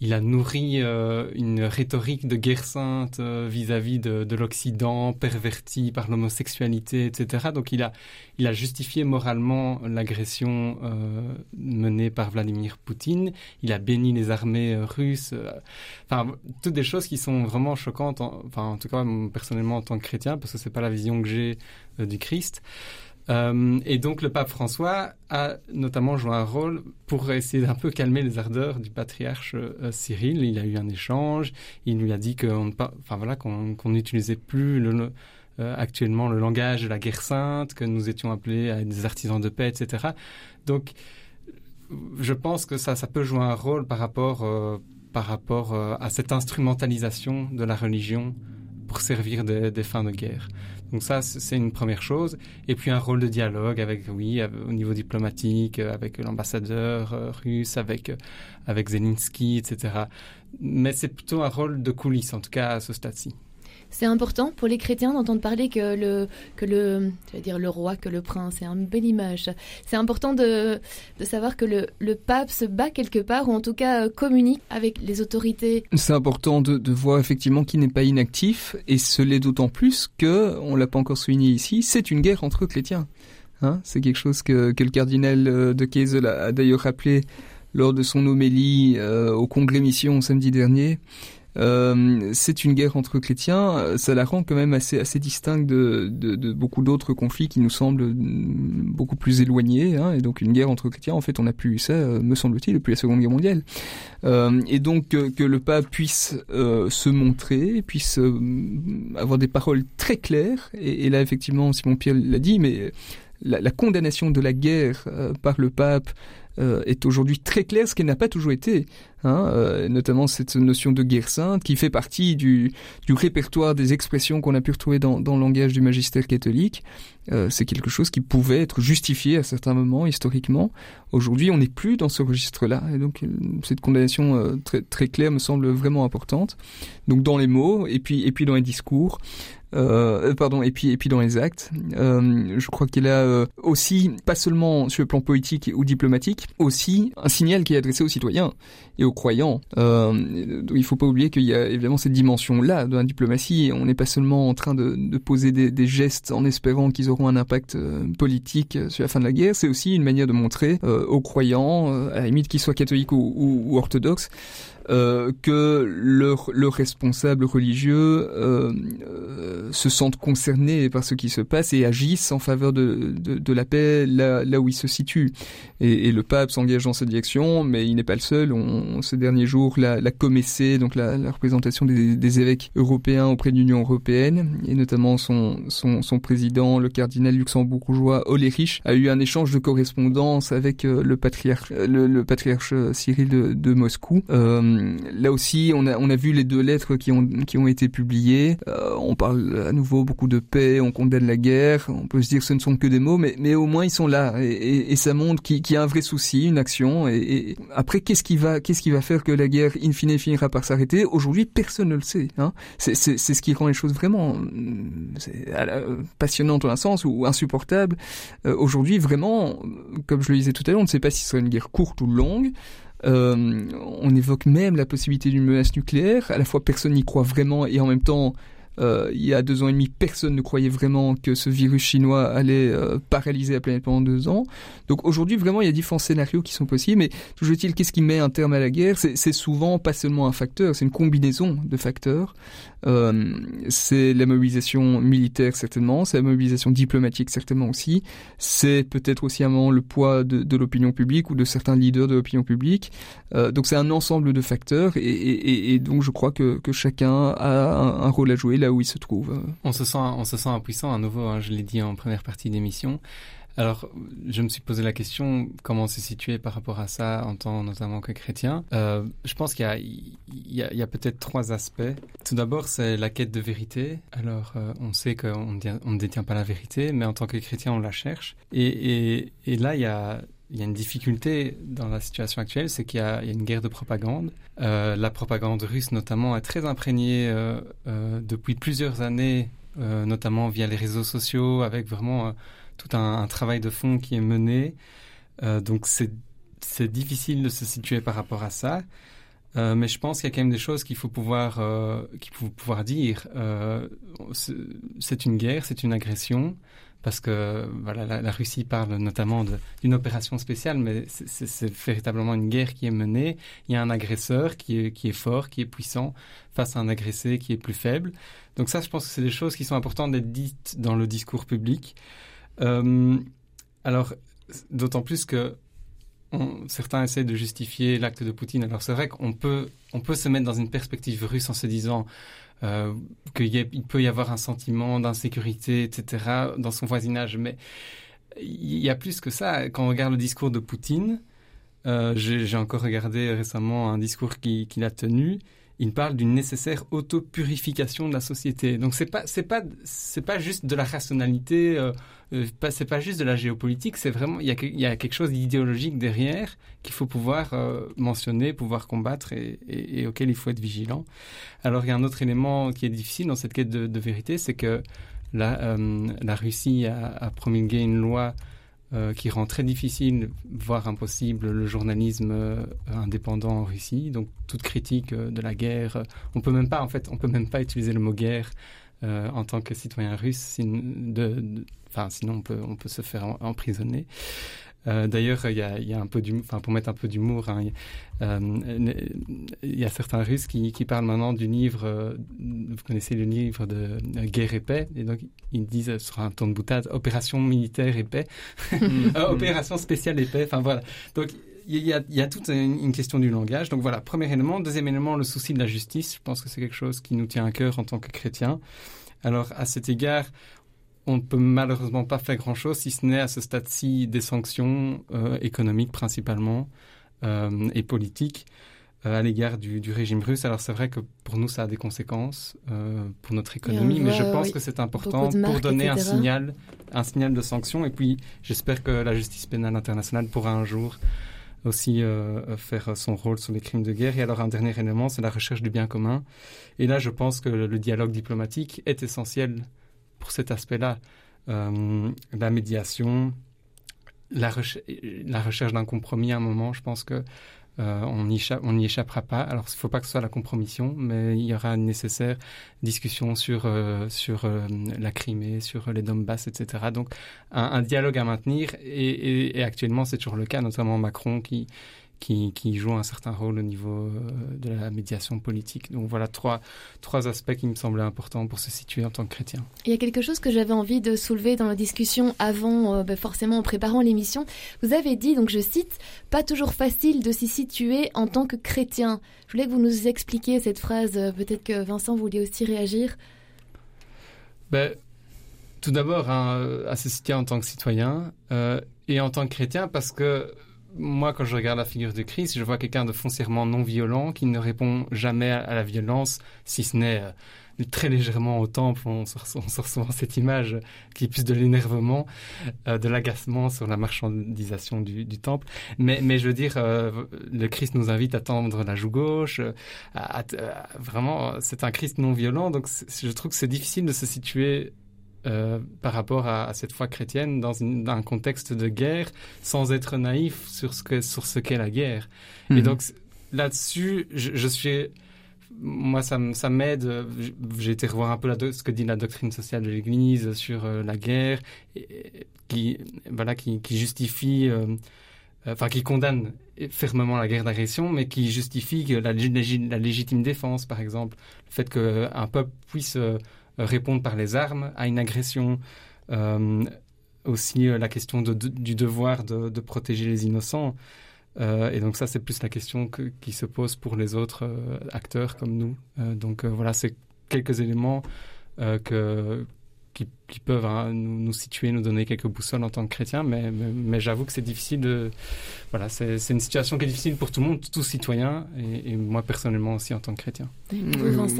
S5: il a nourri euh, une rhétorique de guerre sainte euh, vis-à-vis de, de l'Occident, perverti par l'homosexualité, etc. Donc il a, il a justifié moralement l'agression euh, menée par Vladimir Poutine. Il a béni les armées russes. enfin, toutes des choses qui sont vraiment choquantes. enfin, en tout cas, personnellement en tant que chrétien, parce que c'est pas la vision que j'ai du Christ. Euh, et donc le pape François a notamment joué un rôle pour essayer d'un peu calmer les ardeurs du patriarche euh, Cyril. Il a eu un échange, il lui a dit qu'on enfin, voilà, qu'on n'utilisait plus euh, actuellement le langage de la guerre sainte, que nous étions appelés à être des artisans de paix, etc. Donc je pense que ça, ça peut jouer un rôle par rapport, par rapport à cette instrumentalisation de la religion pour servir des fins de guerre. Donc ça, c'est une première chose. Et puis un rôle de dialogue avec, oui, au niveau diplomatique, euh, avec l'ambassadeur euh, russe, avec, euh, avec Zelensky, etc. Mais c'est plutôt un rôle de coulisses, en tout cas à ce stade-ci.
S3: C'est important pour les chrétiens d'entendre parler que le, que le, dire le roi, que le prince, c'est une belle image. C'est important de, de savoir que le, le, pape se bat quelque part, ou en tout cas euh, communique avec les autorités.
S4: C'est important de, de, voir effectivement qu'il n'est pas inactif, et ce l'est d'autant plus que, on l'a pas encore souligné ici, c'est une guerre entre chrétiens. Hein c'est quelque chose que, que le cardinal euh, de Kaisel a, d'ailleurs rappelé lors de son homélie euh, au congrès mission samedi dernier. Euh, c'est une guerre entre chrétiens, ça la rend quand même assez, assez distincte de, beaucoup d'autres conflits qui nous semblent beaucoup plus éloignés. Hein, et donc une guerre entre chrétiens, en fait, on a pu ça, me semble-t-il, depuis la Seconde Guerre mondiale. Euh, et donc que, le pape puisse euh, se montrer, puisse euh, avoir des paroles très claires. Et, là, effectivement, Simon Pierre l'a dit, mais la, condamnation de la guerre euh, par le pape euh, est aujourd'hui très claire, ce qu'elle n'a pas toujours été. Hein, euh, notamment cette notion de guerre sainte qui fait partie du, du répertoire des expressions qu'on a pu retrouver dans, dans, le langage du magistère catholique. Euh, c'est quelque chose qui pouvait être justifié à certains moments historiquement. Aujourd'hui, on n'est plus dans ce registre-là, et donc cette condamnation très, très claire me semble vraiment importante. Donc dans les mots et puis et puis dans les discours. Euh, pardon, et puis et puis dans les actes, euh, je crois qu'il a euh, aussi pas seulement sur le plan politique ou diplomatique, aussi un signal qui est adressé aux citoyens et aux croyants. Euh, il faut pas oublier qu'il y a évidemment cette dimension-là de la diplomatie. On n'est pas seulement en train de, poser des, gestes en espérant qu'ils auront un impact politique sur la fin de la guerre. C'est aussi une manière de montrer aux croyants, à la limite qu'ils soient catholiques ou orthodoxes, euh, que leur, leur responsable religieux euh, euh, se sentent concernés par ce qui se passe et agissent en faveur de, de, de la paix là, là, où ils se situent. Et, et le pape s'engage dans cette direction, mais il n'est pas le seul. On, ces derniers jours, la, la donc la, la représentation des, des, évêques européens auprès de l'Union européenne, et notamment son, son, son président, le cardinal luxembourgeois Olerich, a eu un échange de correspondance avec euh, le patriarche, le, le patriarche Cyril de, de Moscou. Là aussi, on a, vu les deux lettres qui ont, été publiées. Euh, on parle à nouveau beaucoup de paix, on condamne la guerre. On peut se dire que ce ne sont que des mots, mais, au moins ils sont là. Et, ça montre qu'il y a un vrai souci, une action. Et, après, qu'est-ce qui va, faire que la guerre, in fine, finira par s'arrêter? Aujourd'hui, personne ne le sait. Hein c'est ce qui rend les choses vraiment passionnantes dans un sens ou insupportables. Euh, Aujourd'hui, vraiment, comme je le disais tout à l'heure, on ne sait pas si ce sera une guerre courte ou longue. Euh, on évoque même la possibilité d'une menace nucléaire. À la fois, personne n'y croit vraiment et en même temps, euh, il y a deux ans et demi, personne ne croyait vraiment que ce virus chinois allait euh, paralyser la planète pendant deux ans. Donc aujourd'hui, vraiment, il y a différents scénarios qui sont possibles. Mais toujours est-il, qu'est-ce qui met un terme à la guerre? C'est souvent pas seulement un facteur, c'est une combinaison de facteurs. Euh, c'est la mobilisation militaire certainement, c'est la mobilisation diplomatique certainement aussi. C'est peut-être aussi un moment le poids de, l'opinion publique ou de certains leaders de l'opinion publique. Euh, donc c'est un ensemble de facteurs et, donc je crois que, chacun a un, un rôle à jouer là où il se trouve.
S5: On se sent, on se sent impuissant à nouveau, hein, je l'ai dit en première partie d'émission. Alors, je me suis posé la question comment se situer par rapport à ça en tant notamment que chrétien. Euh, je pense qu'il y a, peut-être trois aspects. Tout d'abord, c'est la quête de vérité. Alors, euh, on sait qu'on ne détient pas la vérité, mais en tant que chrétien, on la cherche. Et, là, il y a une difficulté dans la situation actuelle, c'est qu'il y, a une guerre de propagande. Euh, la propagande russe, notamment, est très imprégnée depuis plusieurs années notamment via les réseaux sociaux, avec vraiment tout un, travail de fond qui est mené. donc c'est difficile de se situer par rapport à ça. mais je pense qu'il y a quand même des choses qu'il faut pouvoir, qu'il faut pouvoir dire. c'est une guerre, c'est une agression parce que voilà, la, Russie parle notamment d'une opération spéciale, mais c'est véritablement une guerre qui est menée. Il y a un agresseur qui est, qui est fort, qui est puissant, face à un agressé qui est plus faible. Donc ça, je pense que c'est des choses qui sont importantes d'être dites dans le discours public. Euh, alors, d'autant plus que certains essaient de justifier l'acte de Poutine. Alors c'est vrai qu'on peut, on peut se mettre dans une perspective russe en se disant euh, qu'il peut y avoir un sentiment d'insécurité, etc., dans son voisinage. Mais il y a plus que ça. Quand on regarde le discours de Poutine, euh, j'ai encore regardé récemment un discours qu'il a tenu il parle d'une nécessaire autopurification de la société. Donc c'est pas c'est pas c'est pas juste de la rationalité, euh, euh c'est pas juste de la géopolitique, c'est vraiment il y a, il y a quelque chose d'idéologique derrière qu'il faut pouvoir euh, mentionner, pouvoir combattre et, et, auquel il faut être vigilant. Alors il y a un autre élément qui est difficile dans cette quête de, vérité, c'est que la, euh, la Russie a, a promulgué une loi euh, qui rend très difficile, voire impossible, le journalisme euh, indépendant en Russie. Donc toute critique euh, de la guerre, on peut même pas en fait, on peut même pas utiliser le mot guerre en tant que citoyen russe. Sinon on peut on peut se faire emprisonner. Euh, d'ailleurs, il y a, y a, un peu enfin pour mettre un peu d'humour, hein, euh, il y a certains Russes qui, qui parlent maintenant du livre. Euh, vous connaissez le livre de Guerre et paix, et donc ils disent sur un ton de boutade Opération militaire et paix, [laughs] Opération spéciale et paix. Enfin voilà. Donc il y, a, il y a toute une, question du langage. Donc voilà, premier élément. Deuxième élément, le souci de la justice. Je pense que c'est quelque chose qui nous tient à cœur en tant que chrétiens. Alors à cet égard, on ne peut malheureusement pas faire grand-chose, si ce n'est à ce stade-ci des sanctions euh, économiques principalement euh, et politiques euh, à l'égard du, régime russe. Alors c'est vrai que pour nous, ça a des conséquences pour notre économie, mais je pense que c'est important pour donner un signal, un signal de sanctions. Et puis j'espère que la justice pénale internationale pourra un jour aussi faire son rôle sur les crimes de guerre. Et alors un dernier élément, c'est la recherche du bien commun. Et là, je pense que le dialogue diplomatique est essentiel pour cet aspect-là. Euh, la médiation, la, recherche d'un compromis à un moment, je pense que euh, on n'y échappera pas. Alors, il ne faut pas que ce soit la compromission, mais il y aura une nécessaire discussion sur, euh, sur la Crimée, sur les Donbass, etc. Donc, un, dialogue à maintenir. Et actuellement, c'est toujours le cas, notamment Macron qui, qui, qui joue un certain rôle au niveau euh, de la médiation politique. Donc voilà trois, trois aspects qui me semblaient importants pour se situer en tant que chrétien.
S3: Il y a quelque chose que j'avais envie de soulever dans la discussion avant, euh, ben forcément en préparant l'émission. Vous avez dit, donc je cite, pas toujours facile de s'y situer en tant que chrétien. Je voulais que vous nous expliquiez cette phrase. Euh, peut-être que Vincent voulait aussi réagir.
S5: Ben, tout d'abord, hein, à se situer en tant que citoyen et en tant que chrétien parce que moi, quand je regarde la figure de Christ, je vois quelqu'un de foncièrement non violent qui ne répond jamais à la violence, si ce n'est euh, très légèrement au temple. On ressent souvent cette image qui est plus de l'énervement, euh, de l'agacement sur la marchandisation du, temple. Mais, mais je veux dire, euh, le Christ nous invite à tendre la joue gauche. vraiment, c'est un Christ non violent. Donc, je trouve que c'est difficile de se situer euh, par rapport à, cette foi chrétienne dans, un contexte de guerre sans être naïf sur ce qu'est la guerre. Et mhm. donc là-dessus, je, suis moi ça, ça m'aide. J'ai été revoir un peu ce que dit la doctrine sociale de l'Église sur euh, la guerre, qui voilà qui, justifie. Euh, enfin, qui condamne fermement la guerre d'agression, mais qui justifie la, la, légitime défense, par exemple, le fait qu'un peuple puisse répondre par les armes à une agression. Euh, aussi euh, la question du devoir de, protéger les innocents. et donc ça, c'est plus la question qui se pose pour les autres acteurs comme nous. donc voilà, c'est quelques éléments que, qui, peuvent hein, nous, situer, nous donner quelques boussoles en tant que chrétiens, mais, mais, j'avoue que c'est difficile de... Voilà, c'est une situation qui est difficile pour tout le monde, tous citoyens, et, moi personnellement aussi en tant que chrétien.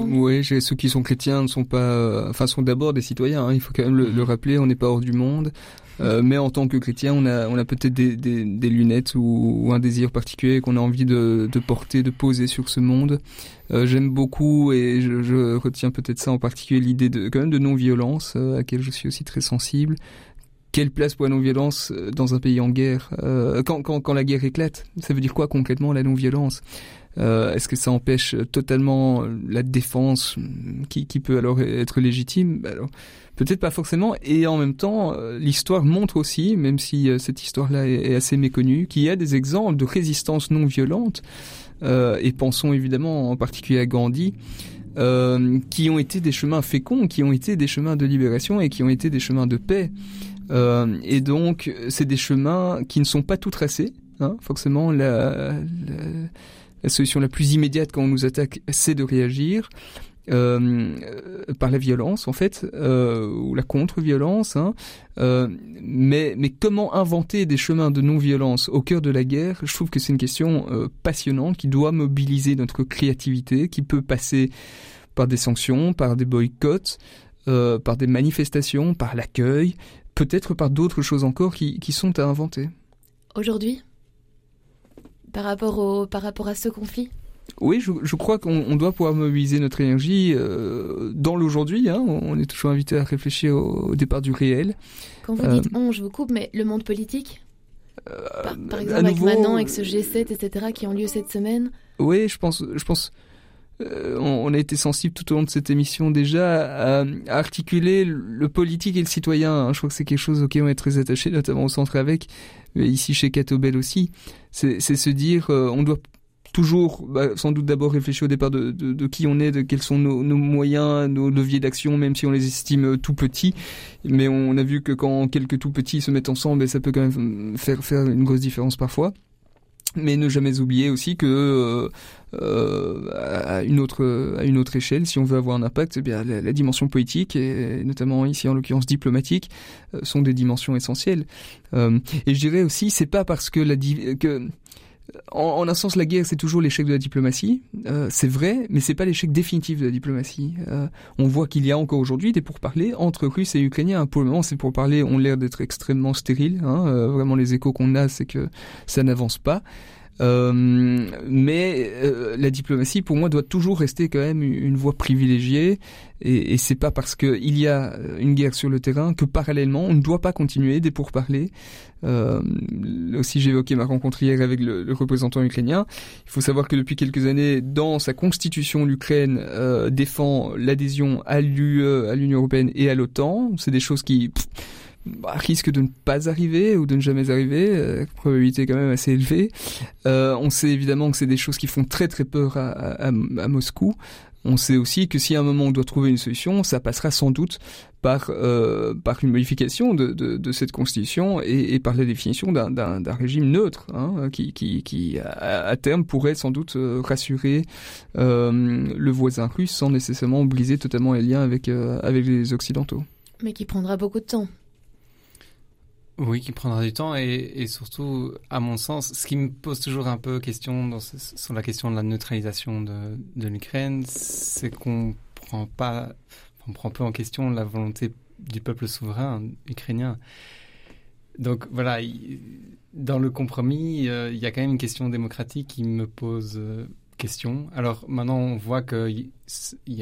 S4: oui, ceux qui sont chrétiens ne sont pas... Enfin, sont d'abord des citoyens, hein, il faut quand même le, rappeler, on n'est pas hors du monde. Euh, mais en tant que chrétien, on a, on a peut-être des, des, des, lunettes ou, ou, un désir particulier qu'on a envie de, de, porter, de poser sur ce monde. Euh, J'aime beaucoup et je, je retiens peut-être ça en particulier l'idée de quand même de non-violence euh, à laquelle je suis aussi très sensible. Quelle place pour la non-violence euh, dans un pays en guerre? Euh, quand, quand, quand la guerre éclate, ça veut dire quoi concrètement la non-violence? Euh, Est-ce que ça empêche totalement la défense qui, qui peut alors être légitime? Alors, Peut-être pas forcément. Et en même temps, l'histoire montre aussi, même si cette histoire-là est, assez méconnue, qu'il y a des exemples de résistance non violente. Euh, et pensons évidemment en particulier à Gandhi. Euh, qui ont été des chemins féconds, qui ont été des chemins de libération et qui ont été des chemins de paix. Euh, et donc, c'est des chemins qui ne sont pas tout tracés. Hein, forcément, la, la, solution la plus immédiate quand on nous attaque, c'est de réagir. Euh, par la violence en fait euh, ou la contre-violence hein. euh, mais mais comment inventer des chemins de non-violence au cœur de la guerre? Je trouve que c'est une question passionnante qui doit mobiliser notre créativité qui peut passer par des sanctions par des boycotts par des manifestations par l'accueil peut-être par d'autres choses encore qui, qui sont à inventer
S3: aujourd'hui? Par rapport au par rapport à ce conflit
S4: oui, je, je crois qu'on doit pouvoir mobiliser notre énergie euh, dans l'aujourd'hui. Hein. On est toujours invité à réfléchir au, au départ du réel.
S3: Quand vous dites euh, on, je vous coupe, mais le monde politique euh, par, par, exemple, avec Manon, avec ce G7, etc., qui ont lieu cette semaine
S4: Oui, je pense. Je pense euh, on, on, a été sensible tout au long de cette émission déjà à, à articuler le politique et le citoyen. Hein. Je crois que c'est quelque chose auquel on est très attaché, notamment au centre avec, mais ici chez Catobel aussi. C'est se dire, euh, on doit toujours bah, sans doute d'abord réfléchir au départ de, de, qui on est, de quels sont nos, nos moyens, nos leviers d'action, même si on les estime tout petits. Mais on a vu que quand quelques tout petits se mettent ensemble, ça peut quand même faire, faire une grosse différence parfois. Mais ne jamais oublier aussi que euh, euh, à une autre à une autre échelle, si on veut avoir un impact, eh bien la, dimension politique et notamment ici en l'occurrence diplomatique euh, sont des dimensions essentielles. Euh, et je dirais aussi, c'est pas parce que la que en, un sens, la guerre, c'est toujours l'échec de la diplomatie. Euh, c'est vrai, mais c'est pas l'échec définitif de la diplomatie. Euh, on voit qu'il y a encore aujourd'hui des pourparlers entre Russes et Ukrainiens. Pour le moment, ces pourparlers ont l'air d'être extrêmement stériles. Hein. Euh, vraiment, les échos qu'on a, c'est que ça n'avance pas. Euh, mais euh, la diplomatie, pour moi, doit toujours rester quand même une voie privilégiée. Et, et c'est pas parce qu'il y a une guerre sur le terrain que parallèlement, on ne doit pas continuer des pourparlers. Euh, aussi, évoqué ma rencontre hier avec le, le, représentant ukrainien. Il faut savoir que depuis quelques années, dans sa constitution, l'Ukraine euh, défend l'adhésion à l'UE, à l'Union européenne et à l'OTAN. C'est des choses qui pff, bah, risque de ne pas arriver ou de ne jamais arriver, euh, probabilité quand même assez élevée. Euh, on sait évidemment que c'est des choses qui font très très peur à, Moscou. On sait aussi que si à un moment on doit trouver une solution, ça passera sans doute par, euh, par une modification de, de, cette constitution et, par la définition d'un régime neutre hein, qui, qui, à, terme pourrait sans doute rassurer le voisin russe sans nécessairement briser totalement les liens avec, avec les Occidentaux.
S3: Mais qui prendra beaucoup de temps.
S5: Oui, qui prendra du temps et, surtout, à mon sens, ce qui me pose toujours un peu question sur la question de la neutralisation de, de l'Ukraine, c'est qu'on prend pas, on prend peu en question la volonté du peuple souverain ukrainien. Donc voilà, dans le compromis, euh, il y a quand même une question démocratique qui me pose euh, Alors maintenant, on voit que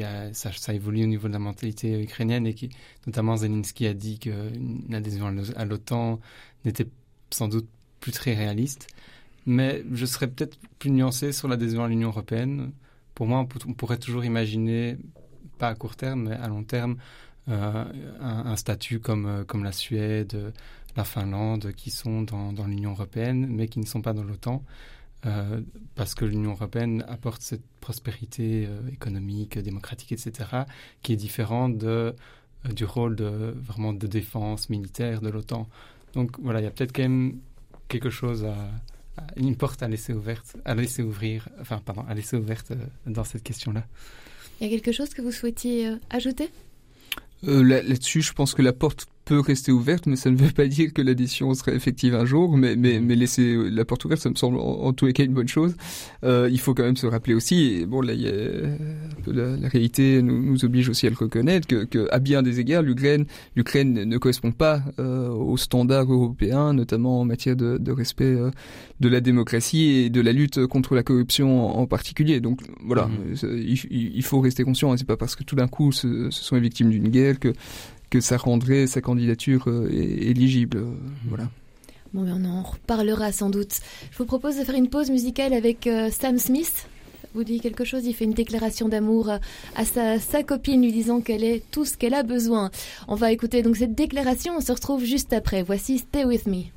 S5: a, ça, évolue au niveau de la mentalité ukrainienne et qui, notamment Zelensky a dit qu'une adhésion à l'OTAN n'était sans doute plus très réaliste. Mais je serais peut-être plus nuancé sur l'adhésion à l'Union européenne. Pour moi, on, pourrait toujours imaginer, pas à court terme, mais à long terme, euh, un, statut comme, comme la Suède, la Finlande, qui sont dans l'Union européenne, mais qui ne sont pas dans l'OTAN. Euh, parce que l'Union européenne apporte cette prospérité euh, économique, démocratique, etc., qui est différente de, euh, du rôle de, vraiment de défense militaire de l'OTAN. Donc voilà, il y a peut-être quand même quelque chose à, à, une porte à laisser ouverte, à laisser ouvrir, enfin pardon, à laisser ouverte dans cette question-là.
S3: Il y a quelque chose que vous souhaitiez euh, ajouter?
S4: Là-dessus, je pense que la porte peut rester ouverte, mais ça ne veut pas dire que l'adhésion serait effective un jour. Mais, mais, mais laisser la porte ouverte, ça me semble en, tous les cas une bonne chose. Euh, il faut quand même se rappeler aussi, et bon là, il y a un peu la, réalité nous, nous, oblige aussi à le reconnaître, que, que à bien des égards, l'Ukraine, l'Ukraine ne correspond pas euh, aux standards européens, notamment en matière de, de respect euh, de la démocratie et de la lutte contre la corruption en, particulier. Donc voilà, mmh. il, il, faut rester conscient. Hein, c'est pas parce que tout d'un coup ce, ce sont les victimes d'une guerre que que ça rendrait sa candidature euh, éligible. Euh, voilà.
S6: Bon, on en reparlera sans doute. Je vous propose de faire une pause musicale avec euh, Sam Smith. Vous dit quelque chose Il fait une déclaration d'amour à sa, sa, copine, lui disant qu'elle est tout ce qu'elle a besoin. On va écouter donc cette déclaration. On se retrouve juste après. Voici Stay with me.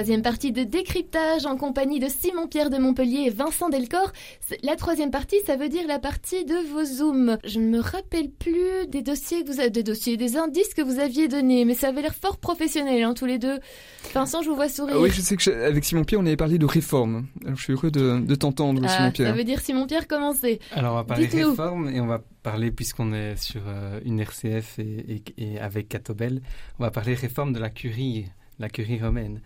S6: Troisième partie de décryptage en compagnie de Simon Pierre de Montpellier et Vincent Delcor. La troisième partie, ça veut dire la partie de vos zooms. Je ne me rappelle plus des dossiers que vous avez, des dossiers, des indices que vous aviez donnés, mais ça avait l'air fort professionnel, hein, tous les deux. Vincent, je vous vois sourire.
S4: Ah oui, je sais que avec Simon Pierre, on avait parlé de réforme. Alors, je suis heureux de, t'entendre, ah, Simon Pierre.
S6: Ça veut dire Simon Pierre, commencez.
S5: Alors, on va parler réforme et on va parler, puisqu'on est sur euh, une RCF et, et avec Catobel, on va parler réforme de la curie la curie romaine.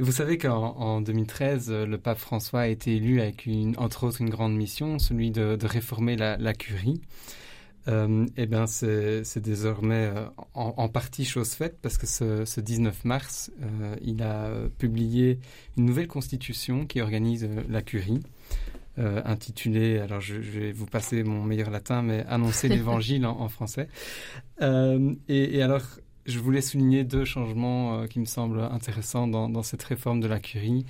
S5: Vous savez qu'en 2013, le pape François a été élu avec, une, entre autres, une grande mission, celui de, réformer la, curie. Euh, eh bien, c'est désormais euh, en, partie chose faite parce que ce, 19 mars, euh, il a publié une nouvelle constitution qui organise la curie. intitulée, alors je, vais vous passer mon meilleur latin, mais annoncer [laughs] l'évangile en, français. Et, et, alors, je voulais souligner deux changements euh, qui me semblent intéressants dans, cette réforme de la curie.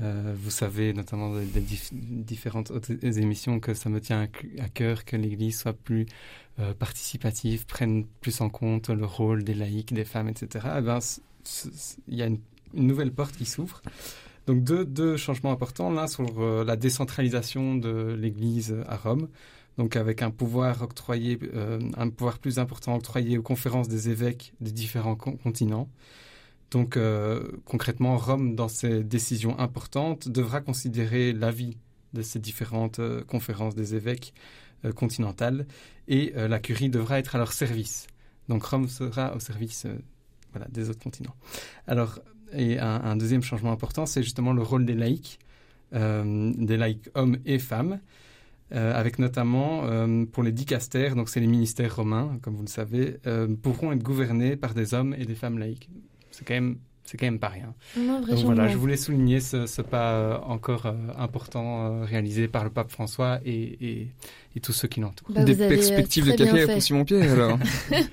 S5: Euh, vous savez, notamment des, différentes émissions, que ça me tient à, cœur que l'Église soit plus euh, participative, prenne plus en compte le rôle des laïcs, des femmes, etc. Eh ben, il y a une, nouvelle porte qui s'ouvre. Donc deux, deux changements importants. L'un sur la décentralisation de l'Église à Rome donc avec un pouvoir octroyé, euh, un pouvoir plus important octroyé aux conférences des évêques des différents continents. Donc euh, concrètement, Rome, dans ses décisions importantes, devra considérer l'avis de ces différentes euh, conférences des évêques continentales et la curie devra être à leur service. Donc Rome sera au service des autres continents. Alors, Et un, deuxième changement important, c'est justement le rôle des laïcs, des laïcs hommes et femmes, avec notamment pour les dicastères, donc c'est les ministères romains, comme vous le savez, pourront être gouvernés par des hommes et des femmes laïcs. C'est quand même c'est quand même pas rien.
S3: Donc
S5: voilà, je voulais souligner ce, pas euh, encore euh, important euh, réalisé par le pape François et, et, tous ceux qui l'entourent.
S4: Bah, Des perspectives de carrière pour Simon Pierre alors.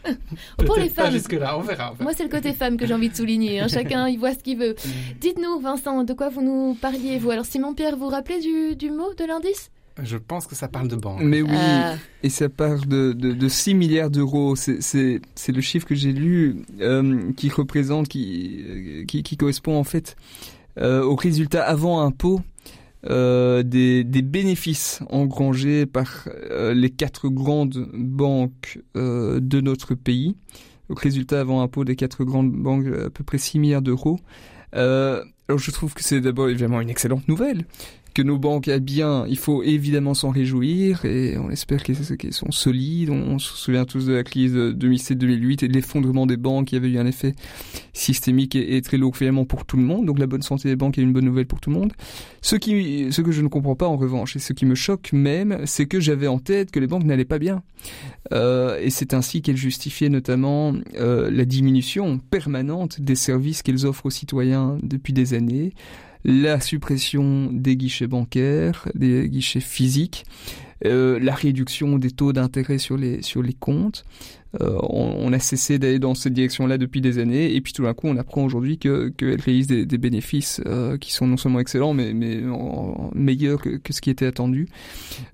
S4: [laughs]
S3: pour les femmes.
S5: jusque là, on verra.
S3: Moi, c'est le côté femme que j'ai envie de souligner. Hein. Chacun, il voit ce qu'il veut. Dites-nous, Vincent, de quoi vous nous parliez vous? Alors, Simon Pierre, vous vous rappelez du, du mot de l'indice?
S5: Je pense que ça parle de banque.
S4: Mais oui, ah. et ça parle de, de, 6 milliards d'euros. C'est le chiffre que j'ai lu euh, qui représente, qui, qui, qui, correspond en fait euh, au résultat avant impôt euh, des, des, bénéfices engrangés par les quatre grandes banques de notre pays. Au résultat avant impôt des quatre grandes banques, à peu près 6 milliards d'euros. alors je trouve que c'est d'abord évidemment une excellente nouvelle que nos banques aient bien, il faut évidemment s'en réjouir et on espère qu'elles sont solides. On, se souvient tous de la crise de 2007-2008 et de l'effondrement des banques qui avait eu un effet systémique et, très lourd finalement pour tout le monde. Donc la bonne santé des banques est une bonne nouvelle pour tout le monde. Ce, qui, ce que je ne comprends pas en revanche et ce qui me choque même, c'est que j'avais en tête que les banques n'allaient pas bien. Euh, et c'est ainsi qu'elles justifiaient notamment euh, la diminution permanente des services qu'elles offrent aux citoyens depuis des années la suppression des guichets bancaires, des guichets physiques, euh, la réduction des taux d'intérêt sur les, sur les comptes, euh, on, a cessé d'aller dans cette direction-là depuis des années, et puis tout d'un coup, on apprend aujourd'hui qu'elle que réalise des, des bénéfices euh, qui sont non seulement excellents, mais, mais meilleurs que, que, ce qui était attendu.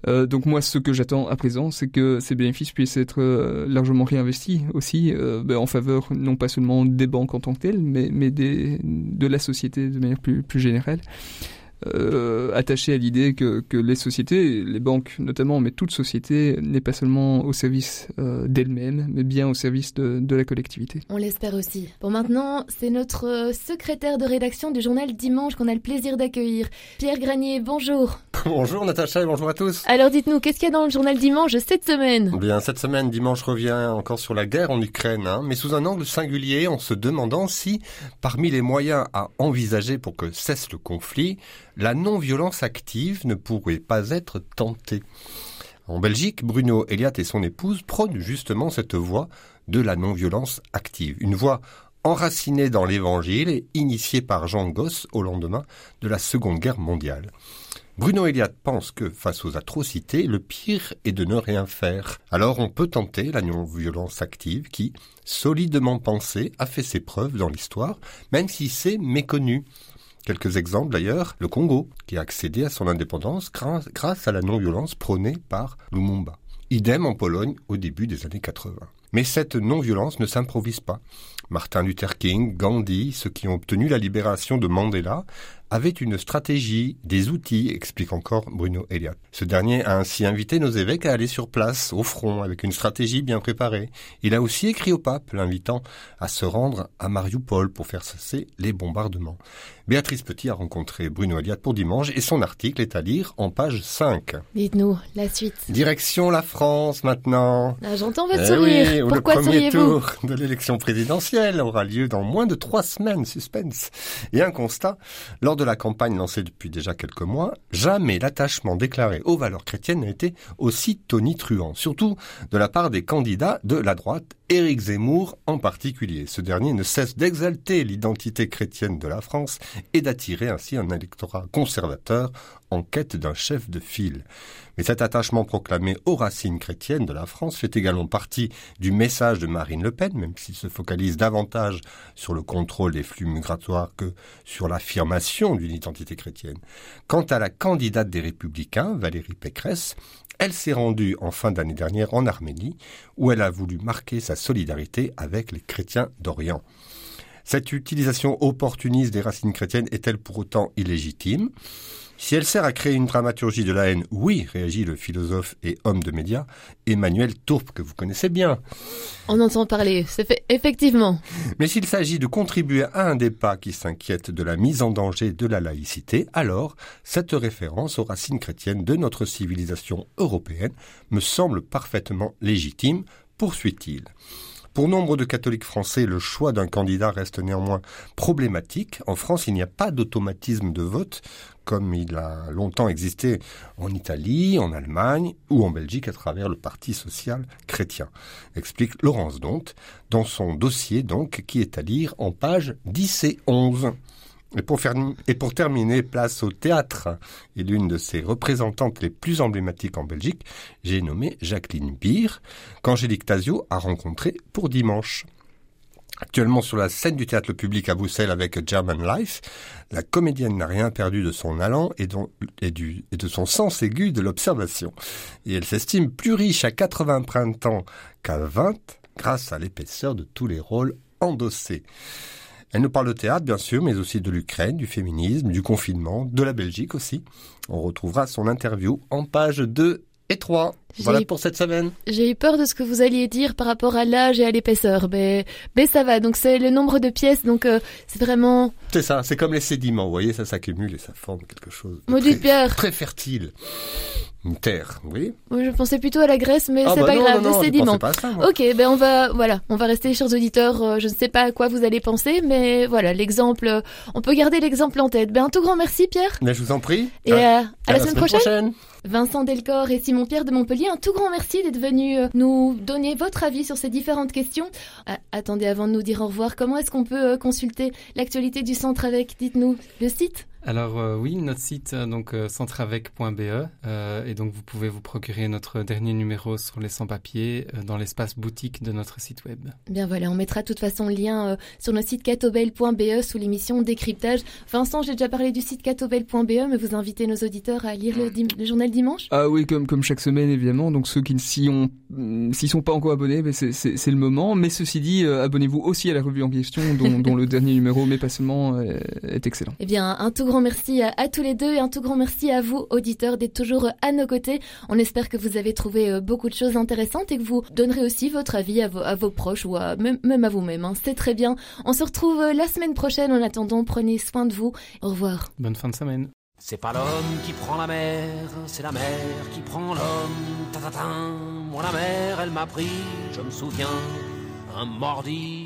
S4: Euh, donc moi, ce que j'attends à présent, c'est que ces bénéfices puissent être largement réinvestis aussi ben, en faveur non pas seulement des banques en tant que telles, mais, mais des, de la société de manière plus, plus générale euh, attaché à l'idée que, que, les sociétés, les banques notamment, mais toute société n'est pas seulement au service euh, d'elle-même, mais bien au service de, de, la collectivité.
S3: On l'espère aussi. Bon, maintenant, c'est notre secrétaire de rédaction du journal Dimanche qu'on a le plaisir d'accueillir. Pierre Granier, bonjour. [laughs]
S7: bonjour Natacha et bonjour à tous.
S3: Alors dites-nous, qu'est-ce qu'il y a dans le journal Dimanche cette semaine?
S7: Bien, cette semaine, Dimanche revient encore sur la guerre en Ukraine, hein, mais sous un angle singulier en se demandant si, parmi les moyens à envisager pour que cesse le conflit, la non-violence active ne pourrait pas être tentée. En Belgique, Bruno Eliat et son épouse prônent justement cette voie de la non-violence active. Une voie enracinée dans l'évangile et initiée par Jean Goss au lendemain de la Seconde Guerre mondiale. Bruno Eliat pense que, face aux atrocités, le pire est de ne rien faire. Alors on peut tenter la non-violence active qui, solidement pensée, a fait ses preuves dans l'histoire, même si c'est méconnu. Quelques exemples d'ailleurs, le Congo, qui a accédé à son indépendance grâce à la non-violence prônée par Lumumba. Idem en Pologne au début des années 80. Mais cette non-violence ne s'improvise pas. Martin Luther King, Gandhi, ceux qui ont obtenu la libération de Mandela, avait une stratégie, des outils, explique encore Bruno Elliott. Ce dernier a ainsi invité nos évêques à aller sur place, au front, avec une stratégie bien préparée. Il a aussi écrit au pape, l'invitant à se rendre à Mariupol pour faire cesser les bombardements. Béatrice Petit a rencontré Bruno Elliott pour dimanche et son article est à lire en page 5.
S3: Dites-nous la suite.
S7: Direction la France maintenant.
S3: Ah, J'entends votre eh sourire. Pourquoi
S7: le premier tour de l'élection présidentielle aura lieu dans moins de trois semaines, suspense. Et un constat, lors de la campagne lancée depuis déjà quelques mois, jamais l'attachement déclaré aux valeurs chrétiennes n'a été aussi tonitruant, surtout de la part des candidats de la droite, Éric Zemmour en particulier. Ce dernier ne cesse d'exalter l'identité chrétienne de la France et d'attirer ainsi un électorat conservateur en quête d'un chef de file. Mais cet attachement proclamé aux racines chrétiennes de la France fait également partie du message de Marine Le Pen, même s'il se focalise davantage sur le contrôle des flux migratoires que sur l'affirmation d'une identité chrétienne. Quant à la candidate des Républicains, Valérie Pécresse, elle s'est rendue en fin d'année dernière en Arménie, où elle a voulu marquer sa solidarité avec les chrétiens d'Orient. Cette utilisation opportuniste des racines chrétiennes est-elle pour autant illégitime? Si elle sert à créer une dramaturgie de la haine, oui, réagit le philosophe et homme de médias Emmanuel Tourpe, que vous connaissez bien.
S3: On entend parler, c'est fait effectivement.
S7: Mais s'il s'agit de contribuer à un débat qui s'inquiète de la mise en danger de la laïcité, alors cette référence aux racines chrétiennes de notre civilisation européenne me semble parfaitement légitime, poursuit-il. Pour nombre de catholiques français, le choix d'un candidat reste néanmoins problématique. En France, il n'y a pas d'automatisme de vote, comme il a longtemps existé en Italie, en Allemagne ou en Belgique à travers le Parti social chrétien. Explique Laurence Dont dans son dossier donc qui est à lire en pages 10 et 11. Et pour, terminer, place au théâtre. Et l'une de ses représentantes les plus emblématiques en Belgique, j'ai nommé Jacqueline Beer, qu'Angélique Tazio a rencontrée pour dimanche. Actuellement sur la scène du théâtre public à Bruxelles avec German Life, la comédienne n'a rien perdu de son allant et de son sens aigu de l'observation. Et elle s'estime plus riche à 80 printemps qu'à 20 grâce à l'épaisseur de tous les rôles endossés. Elle nous parle de théâtre, bien sûr, mais aussi de l'Ukraine, du féminisme, du confinement, de la Belgique aussi. On retrouvera son interview en page 2 et 3. Voilà pour cette semaine.
S3: J'ai eu peur de ce que vous alliez dire par rapport à l'âge et à l'épaisseur, mais, mais ça va. Donc c'est le nombre de pièces, donc euh, c'est vraiment.
S7: C'est ça, c'est comme les sédiments, vous voyez, ça s'accumule et ça forme quelque chose.
S3: De
S7: très,
S3: Pierre.
S7: Très fertile. Une terre, oui.
S3: Oui, je pensais plutôt à la Grèce, mais
S7: Ah
S3: c'est
S7: bah
S3: pas
S7: non,
S3: grave,
S7: non, non,
S3: le
S7: je
S3: sédiment.
S7: pensais pas à ça, moi.
S3: Ok, ben on va, voilà, on va rester, chers auditeurs. euh, je ne sais pas à quoi vous allez penser, mais voilà, l'exemple, euh, on peut garder l'exemple en tête. Ben un tout grand merci, Pierre,
S7: Mais je vous en prie.
S3: et
S7: À-
S3: à,
S7: à
S3: la, semaine prochaine.
S7: prochaine.
S3: Vincent Delcor et Simon Pierre de Montpellier, un tout grand merci d'être venus euh, nous donner votre avis sur ces différentes questions. Ah, attendez, avant de nous dire au revoir, comment est-ce qu'on peut euh, consulter l'actualité du centre avec Dites-nous le site?
S5: Alors euh, oui, notre site euh, donc euh, centreavec.be euh, et donc vous pouvez vous procurer notre dernier numéro sur les sans-papiers euh, dans l'espace boutique de notre site web.
S3: Bien voilà, on mettra de toute façon le lien euh, sur notre site catobel.be sous l'émission Décryptage. Vincent, j'ai déjà parlé du site catobel.be, mais vous invitez nos auditeurs à lire le, dim- le journal dimanche?
S4: Ah oui, comme, comme chaque semaine, évidemment. Donc ceux qui ne s'y ont, mm, s'y sont pas encore abonnés, c'est, c'est, c'est le moment. Mais ceci dit, euh, abonnez-vous aussi à la revue en question, dont, dont le dernier numéro, mais pas seulement, euh, est excellent.
S3: Eh bien, un tout grand merci à, à tous les deux et un tout grand merci à vous, auditeurs, d'être toujours à nos côtés. On espère que vous avez trouvé euh, beaucoup de choses intéressantes et que vous donnerez aussi votre avis à vos, à vos proches ou à, même, même à vous-même. hein. C'est très bien. On se retrouve euh, la semaine prochaine. En attendant, prenez soin de vous. Au revoir.
S5: Bonne fin de semaine.
S8: C'est pas l'homme qui prend la mer, c'est la mer qui prend l'homme. Ta-ta-ta. Moi la mer, elle m'a pris, je me souviens, un mordi.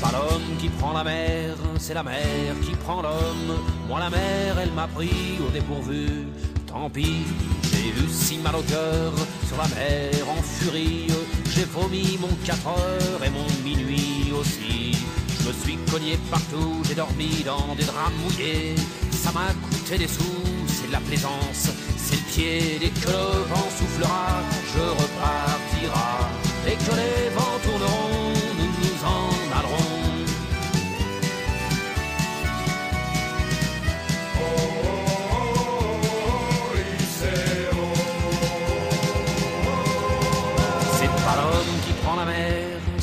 S8: Pas l'homme qui prend la mer, c'est la mer qui prend l'homme. Moi la mer, elle m'a pris au dépourvu. Tant pis, j'ai eu si mal au cœur sur la mer en furie. J'ai vomi mon 4 heures et mon minuit aussi. Je me suis cogné partout, j'ai dormi dans des draps mouillés. Ça m'a coûté des sous, c'est de la plaisance, c'est le pied. Dès que le vent soufflera, je repartira. Dès que les vents tourneront, nous nous en allerons.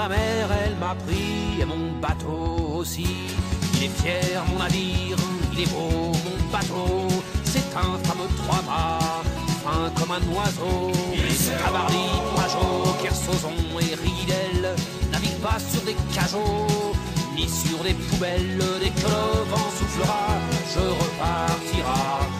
S8: La mer, elle m'a pris et mon bateau aussi. Il est fier, mon navire, il est beau, mon bateau. C'est un fameux trois-mâts, fin comme un oiseau. Tabarly, Pajot, Kersozon et Ridel naviguent pas sur des cajots, ni sur des poubelles. Dès que le vent soufflera, je repartira.